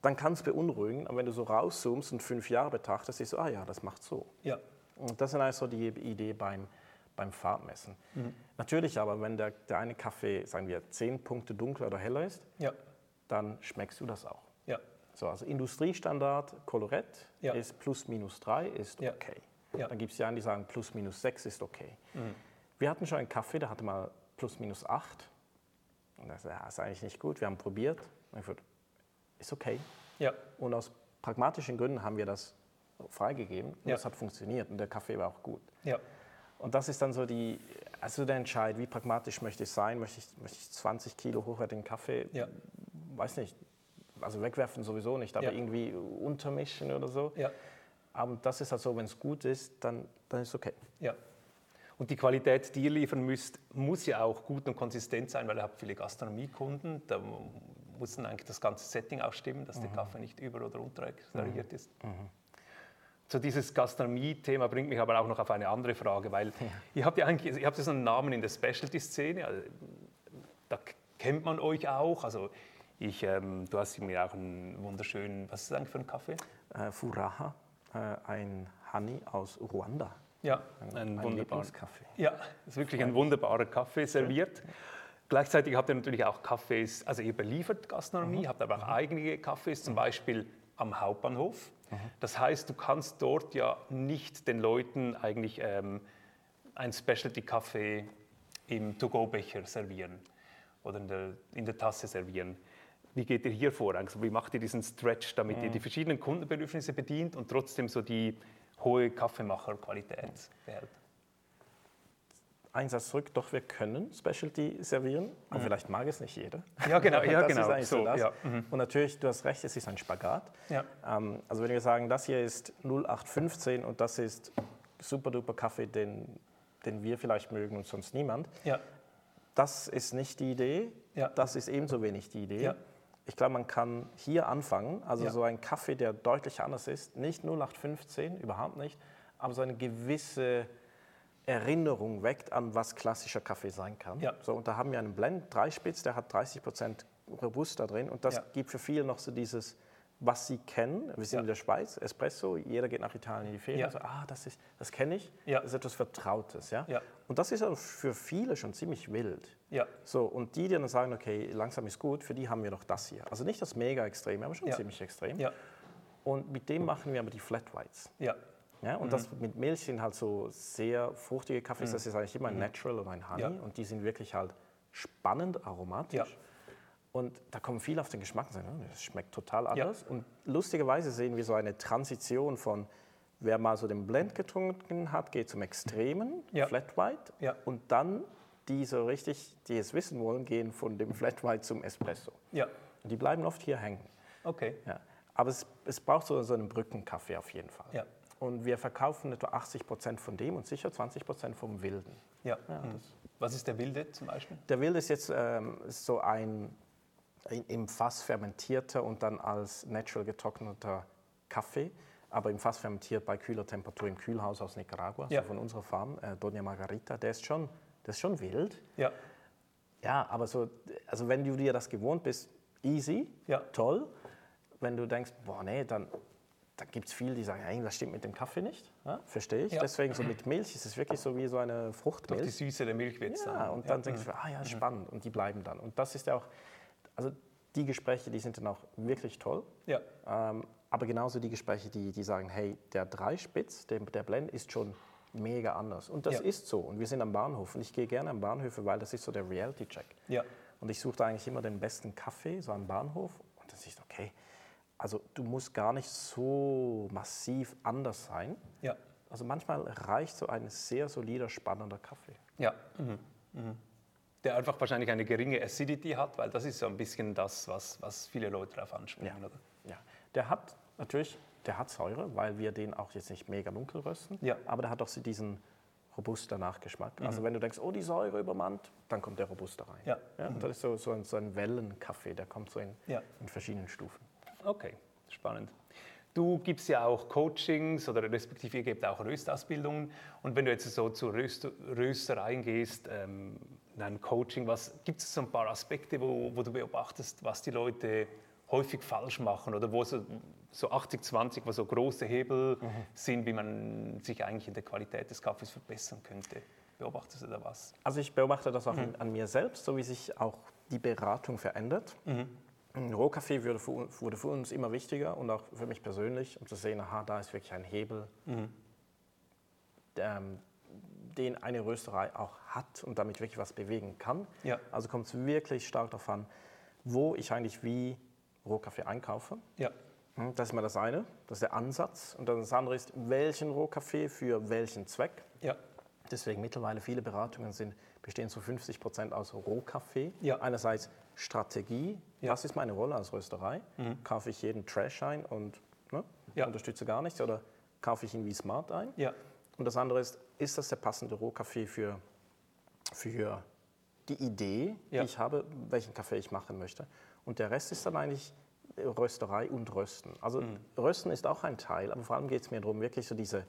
dann kann es beunruhigen, aber wenn du so rauszoomst und fünf Jahre betrachtest, siehst du, ah ja, das macht so. Ja. Und das ist eigentlich so die Idee beim, beim Farbmessen. Mhm. Natürlich aber, wenn der, der eine Kaffee, sagen wir, zehn Punkte dunkler oder heller ist, Ja. dann schmeckst du das auch. Ja. So, also Industriestandard Colorette Ja. ist plus minus 3 ist okay. Ja. Mhm. Dann gibt es ja einen, die sagen plus minus 6 ist okay. Wir hatten schon einen Kaffee, der hatte mal plus minus 8. Und das ja, ist eigentlich nicht gut. Wir haben probiert. Und ich dachte, ist okay. Ja. Und aus pragmatischen Gründen haben wir das freigegeben. Und Ja. das hat funktioniert. Und der Kaffee war auch gut. Ja. Und das ist dann so die, also der Entscheid, wie pragmatisch möchte ich sein? Möchte ich, möchte ich 20 Kilo hochwertigen Kaffee? Ja. Weiß nicht. Also wegwerfen sowieso nicht, aber Ja. irgendwie untermischen oder so. Ja. Aber das ist halt so, wenn es gut ist, dann, dann ist es okay. Ja. Und die Qualität, die ihr liefern müsst, muss ja auch gut und konsistent sein, weil ihr habt viele Gastronomiekunden. Da muss dann eigentlich das ganze Setting auch stimmen, dass der Kaffee nicht über- oder unterextrahiert ist. So dieses Gastronomie-Thema bringt mich aber auch noch auf eine andere Frage, weil ihr habt ja eigentlich, ihr habt ja so einen Namen in der Specialty-Szene, also da kennt man euch auch. Also ich, ähm, du hast mir auch einen wunderschönen, was ist das eigentlich für ein Kaffee? Äh, Furaha, äh, ein Honey aus Ruanda. Ja, ein mein wunderbarer Lieblingskaffee. Ja, es ist wirklich ein wunderbarer Kaffee serviert. Gleichzeitig habt ihr natürlich auch Kaffees, also ihr beliefert Gastronomie, habt aber auch eigene Kaffees, zum Beispiel am Hauptbahnhof. Das heißt, du kannst dort ja nicht den Leuten eigentlich ähm, ein Specialty-Kaffee im To-Go-Becher servieren oder in der, in der Tasse servieren. Wie geht ihr hier vor? Also wie macht ihr diesen Stretch, damit ihr die verschiedenen Kundenbedürfnisse bedient und trotzdem so die hohe Kaffeemacherqualität behält? Ein Satz zurück, doch wir können Specialty servieren, aber vielleicht mag es nicht jeder. Ja, genau, *laughs* ja, das genau. Ist so, So, ja, mhm. Und natürlich, du hast recht, es ist ein Spagat. Ja. Ähm, also wenn wir sagen, das hier ist 0815 und das ist super duper Kaffee, den, den wir vielleicht mögen und sonst niemand, Ja, das ist nicht die Idee, Ja. das ist ebenso wenig die Idee. Ja. Ich glaube, man kann hier anfangen, also Ja. so ein Kaffee, der deutlich anders ist, nicht 0815, überhaupt nicht, aber so eine gewisse Erinnerung weckt an, was klassischer Kaffee sein kann. Ja. So, und da haben wir einen Blend, Dreispitz, der hat 30% Robusta drin und das Ja. gibt für viele noch so dieses, was sie kennen. Wir sind Ja. in der Schweiz, Espresso, jeder geht nach Italien in die Ferien, Ja. also, ah, das, ist, das kenne ich, Ja. das ist etwas Vertrautes. Ja? Ja. Und das ist für viele schon ziemlich wild. ja, So, und die, die dann sagen, okay, langsam ist gut, für die haben wir noch das hier. Also nicht das mega extrem, aber schon ziemlich extrem. ja, Und mit dem machen wir aber die Flat Whites. ja, Ja, und das mit Milch sind halt so sehr fruchtige Kaffees, das ist eigentlich immer ein Natural oder ein Honey Mhm. Und die sind wirklich halt spannend aromatisch. Ja. Und da kommen viele auf den Geschmack und sagen, oh, das schmeckt total anders. Und lustigerweise sehen wir so eine Transition von, wer mal so den Blend getrunken hat, geht zum Extremen, Ja. Flat White, Ja. und dann die so richtig, die es wissen wollen, gehen von dem Flat White zum Espresso. ja. Und die bleiben oft hier hängen. Okay. Ja. Aber es, es braucht so, so einen Brückenkaffee auf jeden Fall. Ja. Und wir verkaufen etwa 80 Prozent von dem und sicher 20 Prozent vom Wilden. Ja. mhm. Was ist der Wilde zum Beispiel? Der Wilde ist jetzt ähm, so ein, in, im Fass fermentierter und dann als natural getrockneter Kaffee, aber im Fass fermentiert bei kühler Temperatur im Kühlhaus aus Nicaragua, Ja. so von unserer Farm, äh, Doña Margarita, der ist schon, das ist schon wild. Ja. Ja, aber so, also wenn du dir das gewohnt bist, easy, Ja. toll. Wenn du denkst, boah, nee, dann, dann gibt es viele, die sagen, hey, das stimmt mit dem Kaffee nicht. Ja, verstehe ich. Ja. Deswegen so mit Milch ist es wirklich so wie so eine Durch die Fruchtmilch. Süße der Milch wird es Ja, dann. und dann denkst du, ah ja, spannend. Und die bleiben dann. Und das ist ja auch, also die Gespräche, die sind dann auch wirklich toll. Ja. Ähm, aber genauso die Gespräche, die, die sagen, hey, der Dreispitz, der, der Blend ist schon mega anders. Und das Ja. ist so. Und wir sind am Bahnhof. Und ich gehe gerne am Bahnhof, weil das ist so der Reality-Check. Ja. Und ich suche da eigentlich immer den besten Kaffee, so am Bahnhof. Und dann siehst du, okay, also du musst gar nicht so massiv anders sein. Ja. Also manchmal reicht so ein sehr solider, spannender Kaffee. Ja. Mhm. Mhm. Der einfach wahrscheinlich eine geringe Acidity hat, weil das ist so ein bisschen das, was, was viele Leute darauf anspringen, Ja. oder? Ja, der hat natürlich, der hat Säure, weil wir den auch jetzt nicht mega dunkel rösten. Ja. Aber der hat auch so diesen robuster Nachgeschmack. Also wenn du denkst, oh, die Säure übermannt, dann kommt der robuster rein. Ja. und das ist so, so, ein, so ein Wellenkaffee, der kommt so in, Ja. in verschiedenen Stufen. Okay, spannend. Du gibst ja auch Coachings oder respektive ihr gebt auch Röstausbildungen. Und wenn du jetzt so zu Röst, Röstereien gehst, ähm, in einem Coaching, was gibt es so ein paar Aspekte, wo, wo du beobachtest, was die Leute häufig falsch machen oder wo so, so 80-20, wo so große Hebel sind, wie man sich eigentlich in der Qualität des Kaffees verbessern könnte? Beobachtest du da was? Also ich beobachte das auch an, an mir selbst, so wie sich auch die Beratung verändert. Ein Rohkaffee wurde für, wurde für uns immer wichtiger und auch für mich persönlich, um zu sehen, aha, da ist wirklich ein Hebel, ähm, den eine Rösterei auch hat und damit wirklich was bewegen kann. Ja. Also kommt es wirklich stark darauf an, wo ich eigentlich wie Rohkaffee einkaufe. Ja, Hm, Das ist mal das eine, das ist der Ansatz. Und dann das andere ist, welchen Rohkaffee für welchen Zweck. ja, Deswegen mittlerweile viele Beratungen sind, bestehen zu 50 Prozent aus Rohkaffee. Ja. Einerseits Strategie, Ja. was ist meine Rolle als Rösterei? Kaufe ich jeden Trash ein und ne, Ja. unterstütze gar nichts oder kaufe ich ihn wie Smart ein? ja, Und das andere ist, ist das der passende Rohkaffee für, für die Idee, Ja. die ich habe, welchen Kaffee ich machen möchte? Und der Rest ist dann eigentlich Rösterei und Rösten. Also Mhm. Rösten ist auch ein Teil, aber vor allem geht es mir darum, wirklich so diese,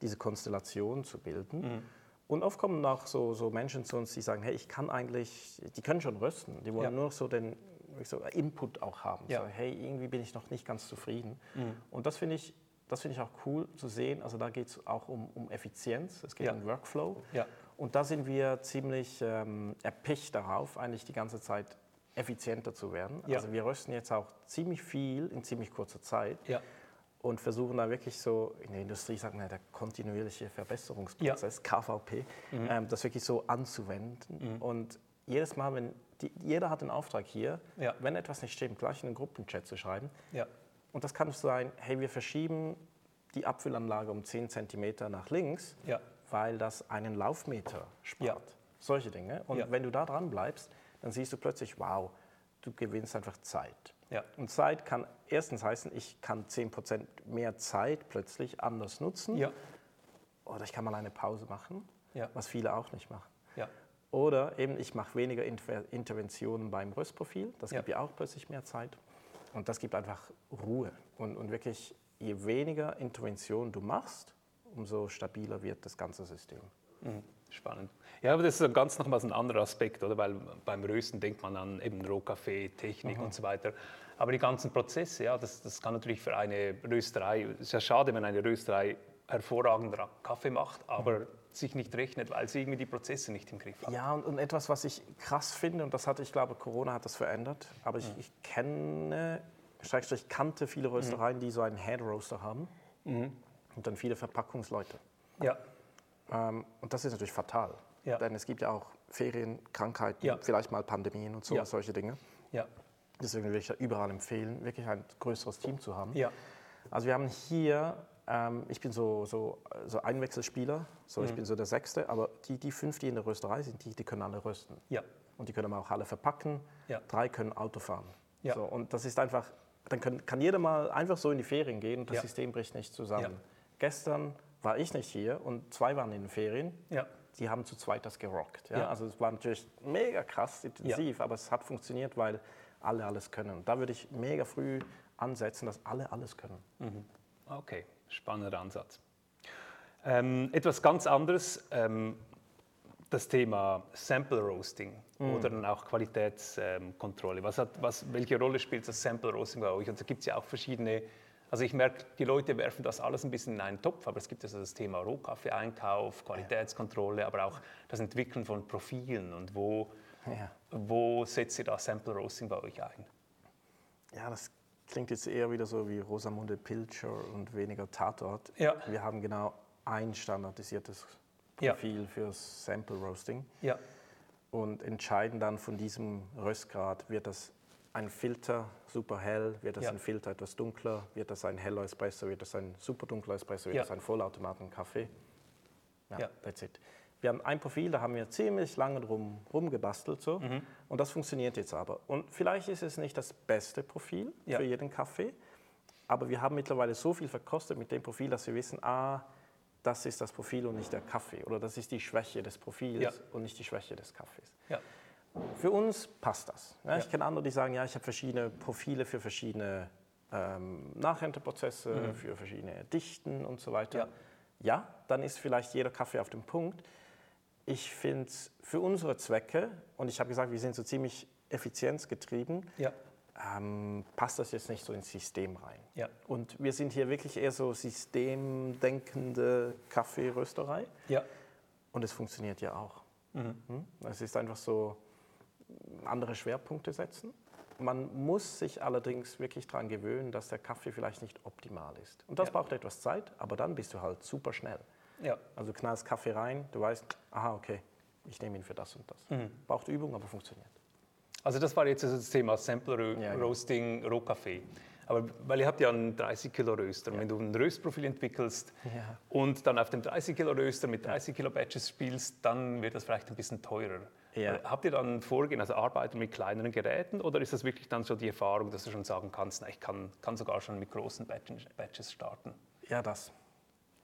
diese Konstellation zu bilden. Mhm. Und oft kommen auch so, so Menschen zu uns, die sagen, hey, ich kann eigentlich, die können schon rösten, die wollen Ja. nur so den so Input auch haben. Ja. Mhm. So, hey, irgendwie bin ich noch nicht ganz zufrieden. Und das finde ich, das finde ich auch cool zu sehen. Also da geht es auch um, um Effizienz, es geht Ja. um Workflow. ja, Und da sind wir ziemlich ähm, erpicht darauf, eigentlich die ganze Zeit effizienter zu werden. Ja. Also wir rösten jetzt auch ziemlich viel in ziemlich kurzer Zeit und versuchen da wirklich so, in der Industrie sagt man ja, der kontinuierliche Verbesserungsprozess, KVP, Mhm. ähm, das wirklich so anzuwenden. Und jedes Mal, wenn die, jeder hat den Auftrag hier, wenn etwas nicht stimmt, gleich in den Gruppenchat zu schreiben. Und das kann sein, hey, wir verschieben die Abfüllanlage um 10 cm nach links, ja, weil das einen Laufmeter spart. Ja. Solche Dinge. Und Ja. wenn du da dran bleibst, dann siehst du plötzlich, wow, du gewinnst einfach Zeit. Und Zeit kann erstens heißen, ich kann 10% mehr Zeit plötzlich anders nutzen. Oder ich kann mal eine Pause machen, was viele auch nicht machen. Oder eben, ich mache weniger Inter Interventionen beim Röstprofil. Das gibt ja auch plötzlich mehr Zeit. Und das gibt einfach Ruhe. Und, und wirklich, je weniger Interventionen du machst, umso stabiler wird das ganze System. Mhm. Spannend. Ja, aber das ist ganz nochmals ein anderer Aspekt, oder? Weil beim Rösten denkt man an eben Rohkaffee, Technik und so weiter. Aber die ganzen Prozesse, ja, das, das kann natürlich für eine Rösterei, es ist ja schade, wenn eine Rösterei hervorragender Kaffee macht, aber sich nicht rechnet, weil sie irgendwie die Prozesse nicht im Griff hat. Ja, und, und etwas, was ich krass finde, und das hatte, ich glaube, Corona hat das verändert, aber ich, ich kenne, Schrägstrich kannte viele Röstereien, die so einen Head Roaster haben und dann viele Verpackungsleute. Ja, Ähm, und das ist natürlich fatal, Ja. denn es gibt ja auch Ferien, Krankheiten, Ja. vielleicht mal Pandemien und so, Ja. solche Dinge. ja, Deswegen würde ich ja überall empfehlen, wirklich ein größeres Team zu haben. ja, Also wir haben hier, ähm, ich bin so, so, so Einwechselspieler, so Mhm. ich bin so der Sechste, aber die, die fünf, die in der Rösterei sind, die, die können alle rösten. ja, Und die können aber auch alle verpacken. Ja. Drei können Auto fahren. Ja. So, und das ist einfach, dann können, kann jeder mal einfach so in die Ferien gehen und das Ja. System bricht nicht zusammen. Gestern war ich nicht hier und zwei waren in den Ferien. ja, Die haben zu zweit das gerockt. Ja? Also es war natürlich mega krass intensiv, aber es hat funktioniert, weil alle alles können. Da würde ich mega früh ansetzen, dass alle alles können. Okay, spannender Ansatz. Ähm, etwas ganz anderes, ähm, das Thema Sample Roasting oder dann auch Qualitätskontrolle. Was hat, was, welche Rolle spielt das Sample Roasting bei euch? Und da gibt es ja auch verschiedene, also ich merke, die Leute werfen das alles ein bisschen in einen Topf, aber es gibt also das Thema Rohkaffee-Einkauf, Qualitätskontrolle, aber auch das Entwickeln von Profilen und wo, Ja. wo setzt ihr das Sample Roasting bei euch ein? Ja, das klingt jetzt eher wieder so wie Rosamunde Pilcher und weniger Tatort. Ja. Wir haben genau ein standardisiertes Ja. Profil fürs Sample Roasting Ja, und entscheiden dann von diesem Röstgrad, wird das ein Filter super hell, wird das Ja. ein Filter etwas dunkler, wird das ein heller Espresso, wird das ein super dunkler Espresso, wird Ja. das ein Vollautomaten-Kaffee. Ja, Ja. that's it. Wir haben ein Profil, da haben wir ziemlich lange drum rumgebastelt so Mhm. und das funktioniert jetzt aber. Und vielleicht ist es nicht das beste Profil Ja. für jeden Kaffee, aber wir haben mittlerweile so viel verkostet mit dem Profil, dass wir wissen, ah, das ist das Profil und nicht der Kaffee oder das ist die Schwäche des Profils Ja. und nicht die Schwäche des Kaffees. ja, Für uns passt das. Ja, Ich kenne andere, die sagen, ja, ich habe verschiedene Profile für verschiedene ähm, Nachrenteprozesse, für verschiedene Dichten und so weiter. Mhm. Ja. dann ist vielleicht jeder Kaffee auf dem Punkt. Ich finde es für unsere Zwecke, und ich habe gesagt, wir sind so ziemlich effizienzgetrieben, ja, ähm, passt das jetzt nicht so ins System rein. ja, Und wir sind hier wirklich eher so systemdenkende Kaffeerösterei. ja, Und es funktioniert ja auch. Mhm. Hm? Es ist einfach so, andere Schwerpunkte setzen. Man muss sich allerdings wirklich daran gewöhnen, dass der Kaffee vielleicht nicht optimal ist. Und das Ja. braucht etwas Zeit, aber dann bist du halt super schnell. Ja. Also du knallst Kaffee rein, du weißt, aha, okay, ich nehme ihn für das und das. Mhm. Braucht Übung, aber funktioniert. Also das war jetzt also das Thema Sample Ja, genau. Roasting, Rohkaffee. Aber weil ihr habt ja einen 30 Kilo Röster. Und Wenn du ein Röstprofil entwickelst Ja. und dann auf dem 30 Kilo Röster mit 30 Kilo Batches spielst, dann wird das vielleicht ein bisschen teurer. Ja. Äh, Habt ihr dann Vorgehen, also arbeiten mit kleineren Geräten oder ist das wirklich dann so die Erfahrung, dass du schon sagen kannst, na, ich kann, kann sogar schon mit großen Batches starten? Ja, das.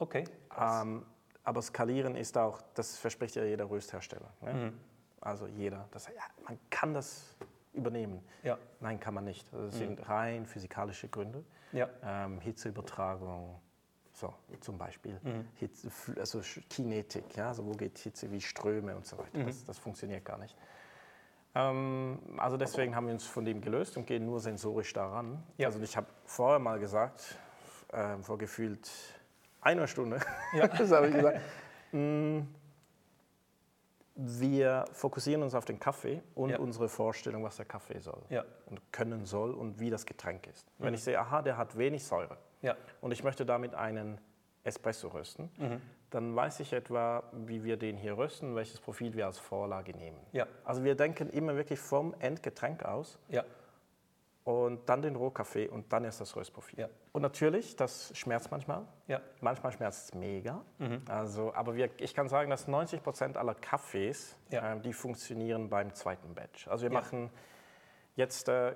Okay. Ähm, aber skalieren ist auch, das verspricht ja jeder Rösthersteller. Ne? Also jeder. Das, ja, man kann das übernehmen. Ja. Nein, kann man nicht. Das sind rein physikalische Gründe. Ja. Ähm, Hitzeübertragung, so zum Beispiel. Hitze, Fl- also Kinetik, ja? also wo geht Hitze wie Ströme und so weiter. Das, das funktioniert gar nicht. Ähm, also deswegen haben wir uns von dem gelöst und gehen nur sensorisch daran. Ja. Also ich habe vorher mal gesagt, ähm, vor gefühlt einer Stunde, *laughs* Ja. das habe ich gesagt, mm, wir fokussieren uns auf den Kaffee und Ja. unsere Vorstellung, was der Kaffee soll Ja. und können soll und wie das Getränk ist. Wenn ich sehe, aha, der hat wenig Säure Ja. und ich möchte damit einen Espresso rösten, Mhm. dann weiß ich etwa, wie wir den hier rösten, welches Profil wir als Vorlage nehmen. Also wir denken immer wirklich vom Endgetränk aus. Und dann den Rohkaffee und dann erst das Röstprofil. Ja. Und natürlich, das schmerzt manchmal. Ja. Manchmal schmerzt es mega. Mhm. Also, aber wir, ich kann sagen, dass 90 Prozent aller Kaffees, Ja. äh, die funktionieren beim zweiten Batch. Also wir machen jetzt, äh,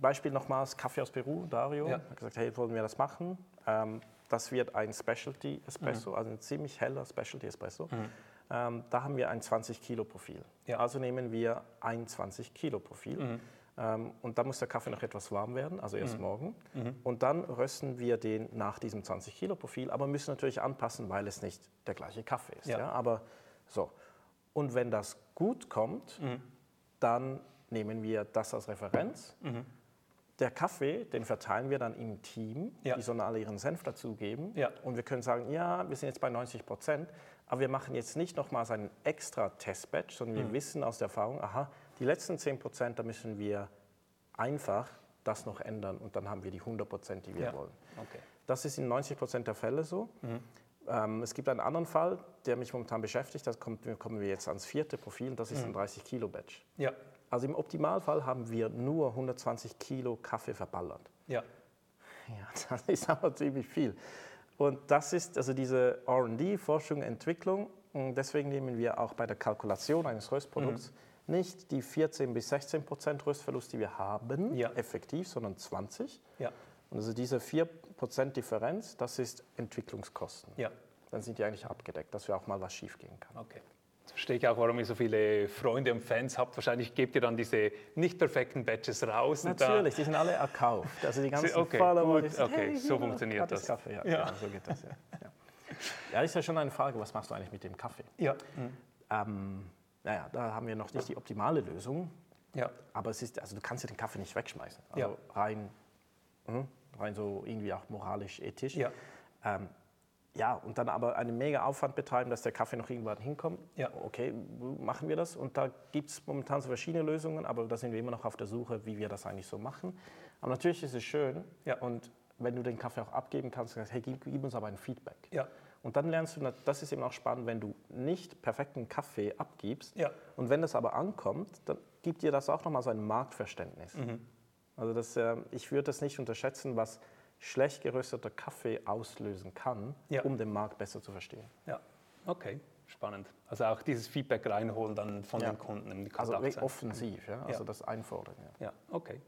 Beispiel nochmals, Kaffee aus Peru, Dario, Ja. hat gesagt, hey, wollen wir das machen? Ähm, das wird ein Specialty Espresso, also ein ziemlich heller Specialty Espresso. Ähm, da haben wir ein 20 Kilo Profil. Ja. Also nehmen wir ein 20 Kilo Profil. Ähm, und dann muss der Kaffee noch etwas warm werden, also erst morgen. Und dann rösten wir den nach diesem 20 Kilo Profil, aber müssen natürlich anpassen, weil es nicht der gleiche Kaffee ist. Ja. Ja. Aber so. Und wenn das gut kommt, dann nehmen wir das als Referenz. Der Kaffee, den verteilen wir dann im Team. Ja. Die sollen alle ihren Senf dazugeben. Ja. Und wir können sagen, ja, wir sind jetzt bei 90 Prozent, aber wir machen jetzt nicht nochmals einen extra Testbatch, sondern Mhm. wir wissen aus der Erfahrung, aha, die letzten 10 Prozent, da müssen wir einfach das noch ändern und dann haben wir die 100 Prozent, die wir Ja. wollen. Okay. Das ist in 90 Prozent der Fälle so. Ähm, es gibt einen anderen Fall, der mich momentan beschäftigt, da kommen wir jetzt ans vierte Profil, das ist ein 30 Kilo Batch. Ja. Also im Optimalfall haben wir nur 120 Kilo Kaffee verballert. Ja. Ja, *laughs* das ist aber ziemlich viel. Und das ist also diese RD, Forschung, Entwicklung. Und deswegen nehmen wir auch bei der Kalkulation eines Röstprodukts nicht die 14 bis 16 Prozent Röstverlust, die wir haben, Ja. effektiv, sondern 20. Ja. Und also diese 4 Prozent Differenz, das ist Entwicklungskosten. Ja. Dann sind die eigentlich abgedeckt, dass wir auch mal was schief gehen kann. Okay. verstehe ich auch, warum ihr so viele Freunde und Fans habt. Wahrscheinlich gebt ihr dann diese nicht perfekten Badges raus. Natürlich, die sind alle erkauft. Also die *laughs* ganzen okay, Follower, gut, okay, hey, so funktioniert das. Kaffee. Ja, ja. Genau, so geht das. Ja. ja. ja, ist ja schon eine Frage, was machst du eigentlich mit dem Kaffee? Ja. Mhm. Ähm, naja, da haben wir noch nicht die optimale Lösung. Ja. Aber es ist, also du kannst ja den Kaffee nicht wegschmeißen. Also Ja. rein, mh, rein so irgendwie auch moralisch, ethisch. Ja. Ähm, ja, und dann aber einen mega Aufwand betreiben, dass der Kaffee noch irgendwann hinkommt. Ja. Okay, machen wir das. Und da gibt es momentan so verschiedene Lösungen, aber da sind wir immer noch auf der Suche, wie wir das eigentlich so machen. Aber natürlich ist es schön. Ja. Und wenn du den Kaffee auch abgeben kannst, sagst, hey, gib, gib uns aber ein Feedback. Ja. Und dann lernst du, das ist eben auch spannend, wenn du nicht perfekten Kaffee abgibst. Ja. Und wenn das aber ankommt, dann gibt dir das auch nochmal so ein Marktverständnis. Mhm. Also das, äh, ich würde das nicht unterschätzen, was schlecht gerösteter Kaffee auslösen kann, Ja. um den Markt besser zu verstehen. Ja, okay, spannend. Also auch dieses Feedback reinholen dann von Ja. den Kunden im Also Kontakt sein. offensiv, ja? also das Einfordern. Ja. Ja, okay.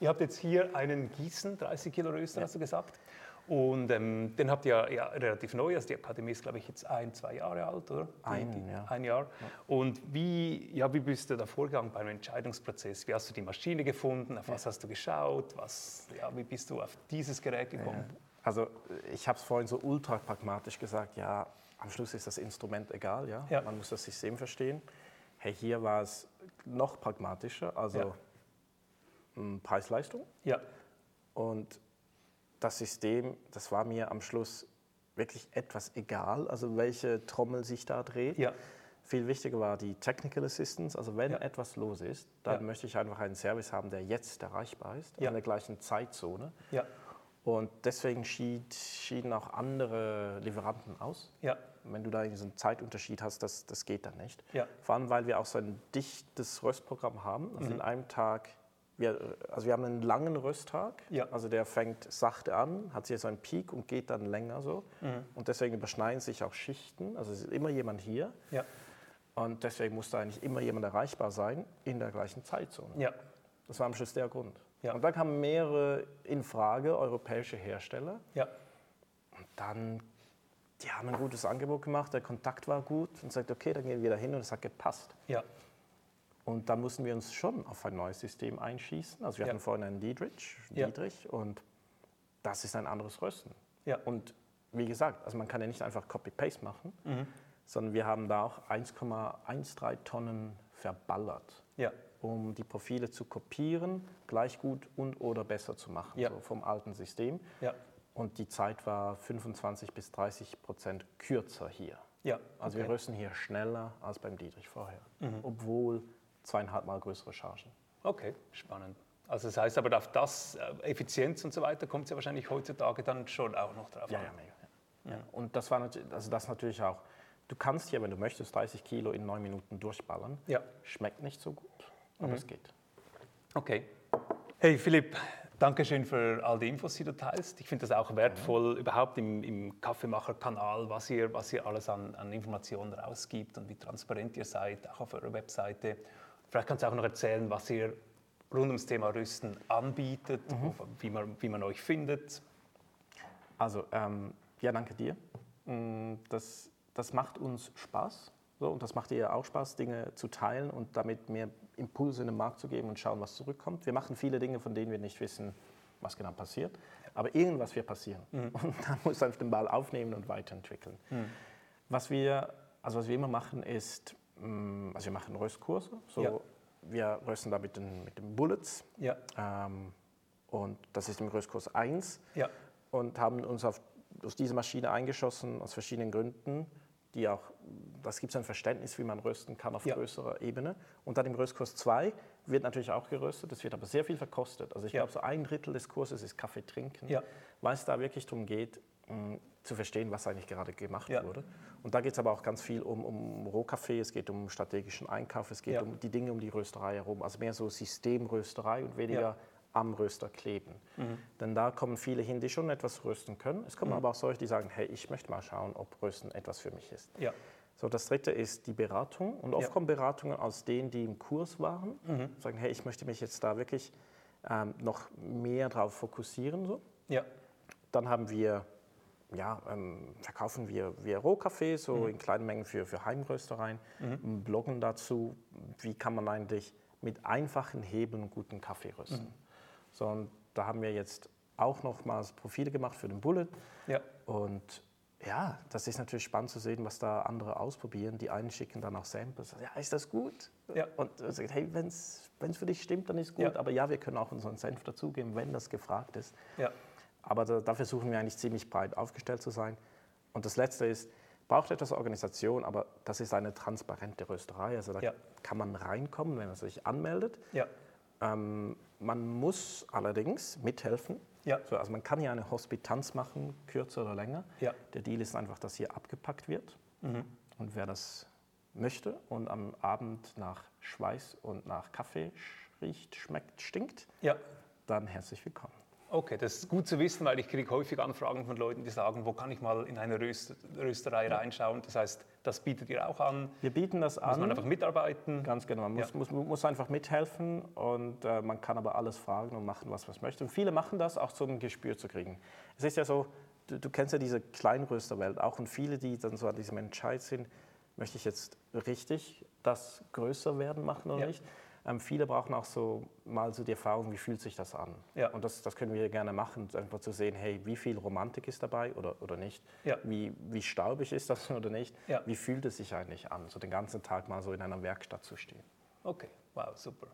Ihr habt jetzt hier einen Gießen, 30 Kilo Röster, hast du gesagt. Und ähm, den habt ihr ja relativ neu, also die Akademie ist, glaube ich, jetzt ein, zwei Jahre alt, oder? Ein, ja. Ein Jahr. Und wie, ja, wie bist du da vorgegangen beim Entscheidungsprozess? Wie hast du die Maschine gefunden? Auf was hast du geschaut? Was, ja, wie bist du auf dieses Gerät gekommen? Also ich habe es vorhin so ultra pragmatisch gesagt, ja, am Schluss ist das Instrument egal, ja? Ja. man muss das System verstehen. Hey, hier war es noch pragmatischer, also Ja. m, Preis-Leistung. Ja, Und das System, das war mir am Schluss wirklich etwas egal, also welche Trommel sich da dreht. ja, Viel wichtiger war die Technical Assistance, also wenn Ja. etwas los ist, dann Ja. möchte ich einfach einen Service haben, der jetzt erreichbar ist, in der gleichen Zeitzone. Und deswegen schied, schieden auch andere Lieferanten aus. Wenn du da so einen Zeitunterschied hast, das, das geht dann nicht. Vor allem, weil wir auch so ein dichtes Röstprogramm haben. Also Mhm. in einem Tag, wir, also wir haben einen langen Rösttag. Ja. Also der fängt sachte an, hat hier so einen Peak und geht dann länger so. Mhm. Und deswegen überschneiden sich auch Schichten. Also es ist immer jemand hier. ja, Und deswegen muss da eigentlich immer jemand erreichbar sein in der gleichen Zeitzone. ja, Das war am Schluss der Grund. Ja. Und da kamen mehrere in Frage, europäische Hersteller. ja, Dann, die haben ein gutes Angebot gemacht, der Kontakt war gut und sagt, okay, dann gehen wir da hin und es hat gepasst. ja, Und dann mussten wir uns schon auf ein neues System einschießen. Also wir Ja. hatten vorhin einen Dietrich, Ja. Dietrich und das ist ein anderes Rösten. ja, Und wie gesagt, also man kann ja nicht einfach Copy-Paste machen, Mhm. sondern wir haben da auch 1,13 Tonnen verballert, ja, um die Profile zu kopieren, gleich gut und oder besser zu machen, Ja. so vom alten System. ja, Und die Zeit war 25 bis 30 Prozent kürzer hier. ja. Also wir okay. rösten hier schneller als beim Dietrich vorher, Mhm. obwohl zweieinhalb Mal größere Chargen. Okay, spannend. Also das heißt aber auf das, äh, Effizienz und so weiter, kommt es ja wahrscheinlich heutzutage dann schon auch noch drauf Ja, an. ja, mega. Ja. Ja. Und das war natürlich, also das natürlich auch, du kannst hier, wenn du möchtest, 30 Kilo in neun Minuten durchballern. Ja. Schmeckt nicht so gut, aber Mhm. es geht. Okay. Hey Philipp, danke schön für all die Infos, die du teilst. Ich finde das auch wertvoll, überhaupt im, im Kaffeemacher-Kanal, was ihr, was ihr alles an, an Informationen rausgibt und wie transparent ihr seid, auch auf eurer Webseite. Vielleicht kannst du auch noch erzählen, was ihr rund ums Thema Rüsten anbietet, wo- wie, man, wie man euch findet. Also, ähm, ja, danke dir. Mm, Das, das macht uns Spaß. So, und das macht dir auch Spaß, Dinge zu teilen und damit mehr Impulse in den Markt zu geben und schauen, was zurückkommt. Wir machen viele Dinge, von denen wir nicht wissen, was genau passiert. Aber irgendwas wird passieren. *laughs* Und dann muss man den Ball aufnehmen und weiterentwickeln. Was, wir, also was wir immer machen, ist, also wir machen Röstkurse. So, Ja. Wir rösten da mit den, mit den Bullets. Ja, Ähm, und das ist im Röstkurs 1 ja, und haben uns auf, auf diese Maschine eingeschossen aus verschiedenen Gründen, die auch, das gibt es ein Verständnis, wie man rösten kann auf Ja. größerer Ebene. Und dann im Röstkurs 2 wird natürlich auch geröstet, es wird aber sehr viel verkostet. Also ich glaube, so ein Drittel des Kurses ist Kaffee trinken, weil es da wirklich darum geht, mh, zu verstehen, was eigentlich gerade gemacht Ja. wurde. Und da geht es aber auch ganz viel um, um Rohkaffee, es geht um strategischen Einkauf, es geht Ja. um die Dinge um die Rösterei herum, also mehr so Systemrösterei und weniger Ja. am Röster kleben. Denn da kommen viele hin, die schon etwas rösten können. Es kommen aber auch solche, die sagen, hey, ich möchte mal schauen, ob Rösten etwas für mich ist. So, das dritte ist die Beratung. Und oft kommen Beratungen aus denen, die im Kurs waren, sagen, hey, ich möchte mich jetzt da wirklich ähm, noch mehr drauf fokussieren. So. Dann haben wir ja, ähm, verkaufen wir, wir Rohkaffee, so mhm. in kleinen Mengen für, für Heimröstereien, mhm. bloggen dazu, wie kann man eigentlich mit einfachen Hebeln guten Kaffee rösten. Mhm. So, und da haben wir jetzt auch nochmals Profile gemacht für den Bullet. Ja. Und ja, das ist natürlich spannend zu sehen, was da andere ausprobieren. Die einen schicken dann auch Samples. Ja, ist das gut? Ja. Und sagt, hey, wenn es für dich stimmt, dann ist gut. Ja. Aber ja, wir können auch unseren Senf dazugeben, wenn das gefragt ist. Ja. Aber da, da, versuchen wir eigentlich ziemlich breit aufgestellt zu sein. Und das Letzte ist, braucht etwas Organisation, aber das ist eine transparente Rösterei. Also da ja. kann man reinkommen, wenn man sich anmeldet. Ja. Ähm, man muss allerdings mithelfen. Ja. So, also man kann ja eine Hospitanz machen, kürzer oder länger. Der Deal ist einfach, dass hier abgepackt wird. Mhm. Und wer das möchte und am Abend nach Schweiß und nach Kaffee riecht, schmeckt, stinkt, dann herzlich willkommen. Okay, das ist gut zu wissen, weil ich kriege häufig Anfragen von Leuten, die sagen, wo kann ich mal in eine Röst Rösterei ja. reinschauen. Das heißt, das bietet ihr auch an. Wir bieten das an. Muss man einfach mitarbeiten. Ganz genau, man ja. muss, muss, muss, einfach mithelfen und äh, man kann aber alles fragen und machen, was man möchte. Und viele machen das auch so ein Gespür zu kriegen. Es ist ja so, du, du kennst ja diese Kleinrösterwelt auch und viele, die dann so an diesem Entscheid sind, möchte ich jetzt richtig das größer werden machen oder ja. nicht? Ähm, viele brauchen auch so mal so die Erfahrung, wie fühlt sich das an? Ja. Und das, das können wir gerne machen, einfach zu sehen, hey, wie viel Romantik ist dabei oder, oder nicht? Ja. Wie, wie staubig ist das *laughs* oder nicht? Ja. Wie fühlt es sich eigentlich an, so den ganzen Tag mal so in einer Werkstatt zu stehen? Okay, wow, super.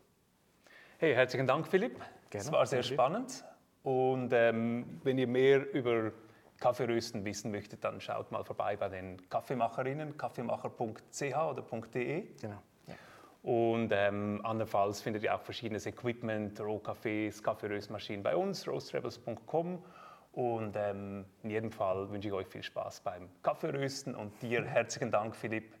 Hey, herzlichen Dank, Philipp. Gerne. Das war sehr spannend. Und ähm, wenn ihr mehr über Kaffeerösten wissen möchtet, dann schaut mal vorbei bei den Kaffeemacherinnen, kaffeemacher.ch oder .de. Genau. Und ähm, andernfalls findet ihr auch verschiedenes Equipment, Rohkaffees, Kaffeeröstmaschinen bei uns, roastrebels.com. Und ähm, in jedem Fall wünsche ich euch viel Spaß beim Kaffeerösten und dir herzlichen Dank, Philipp.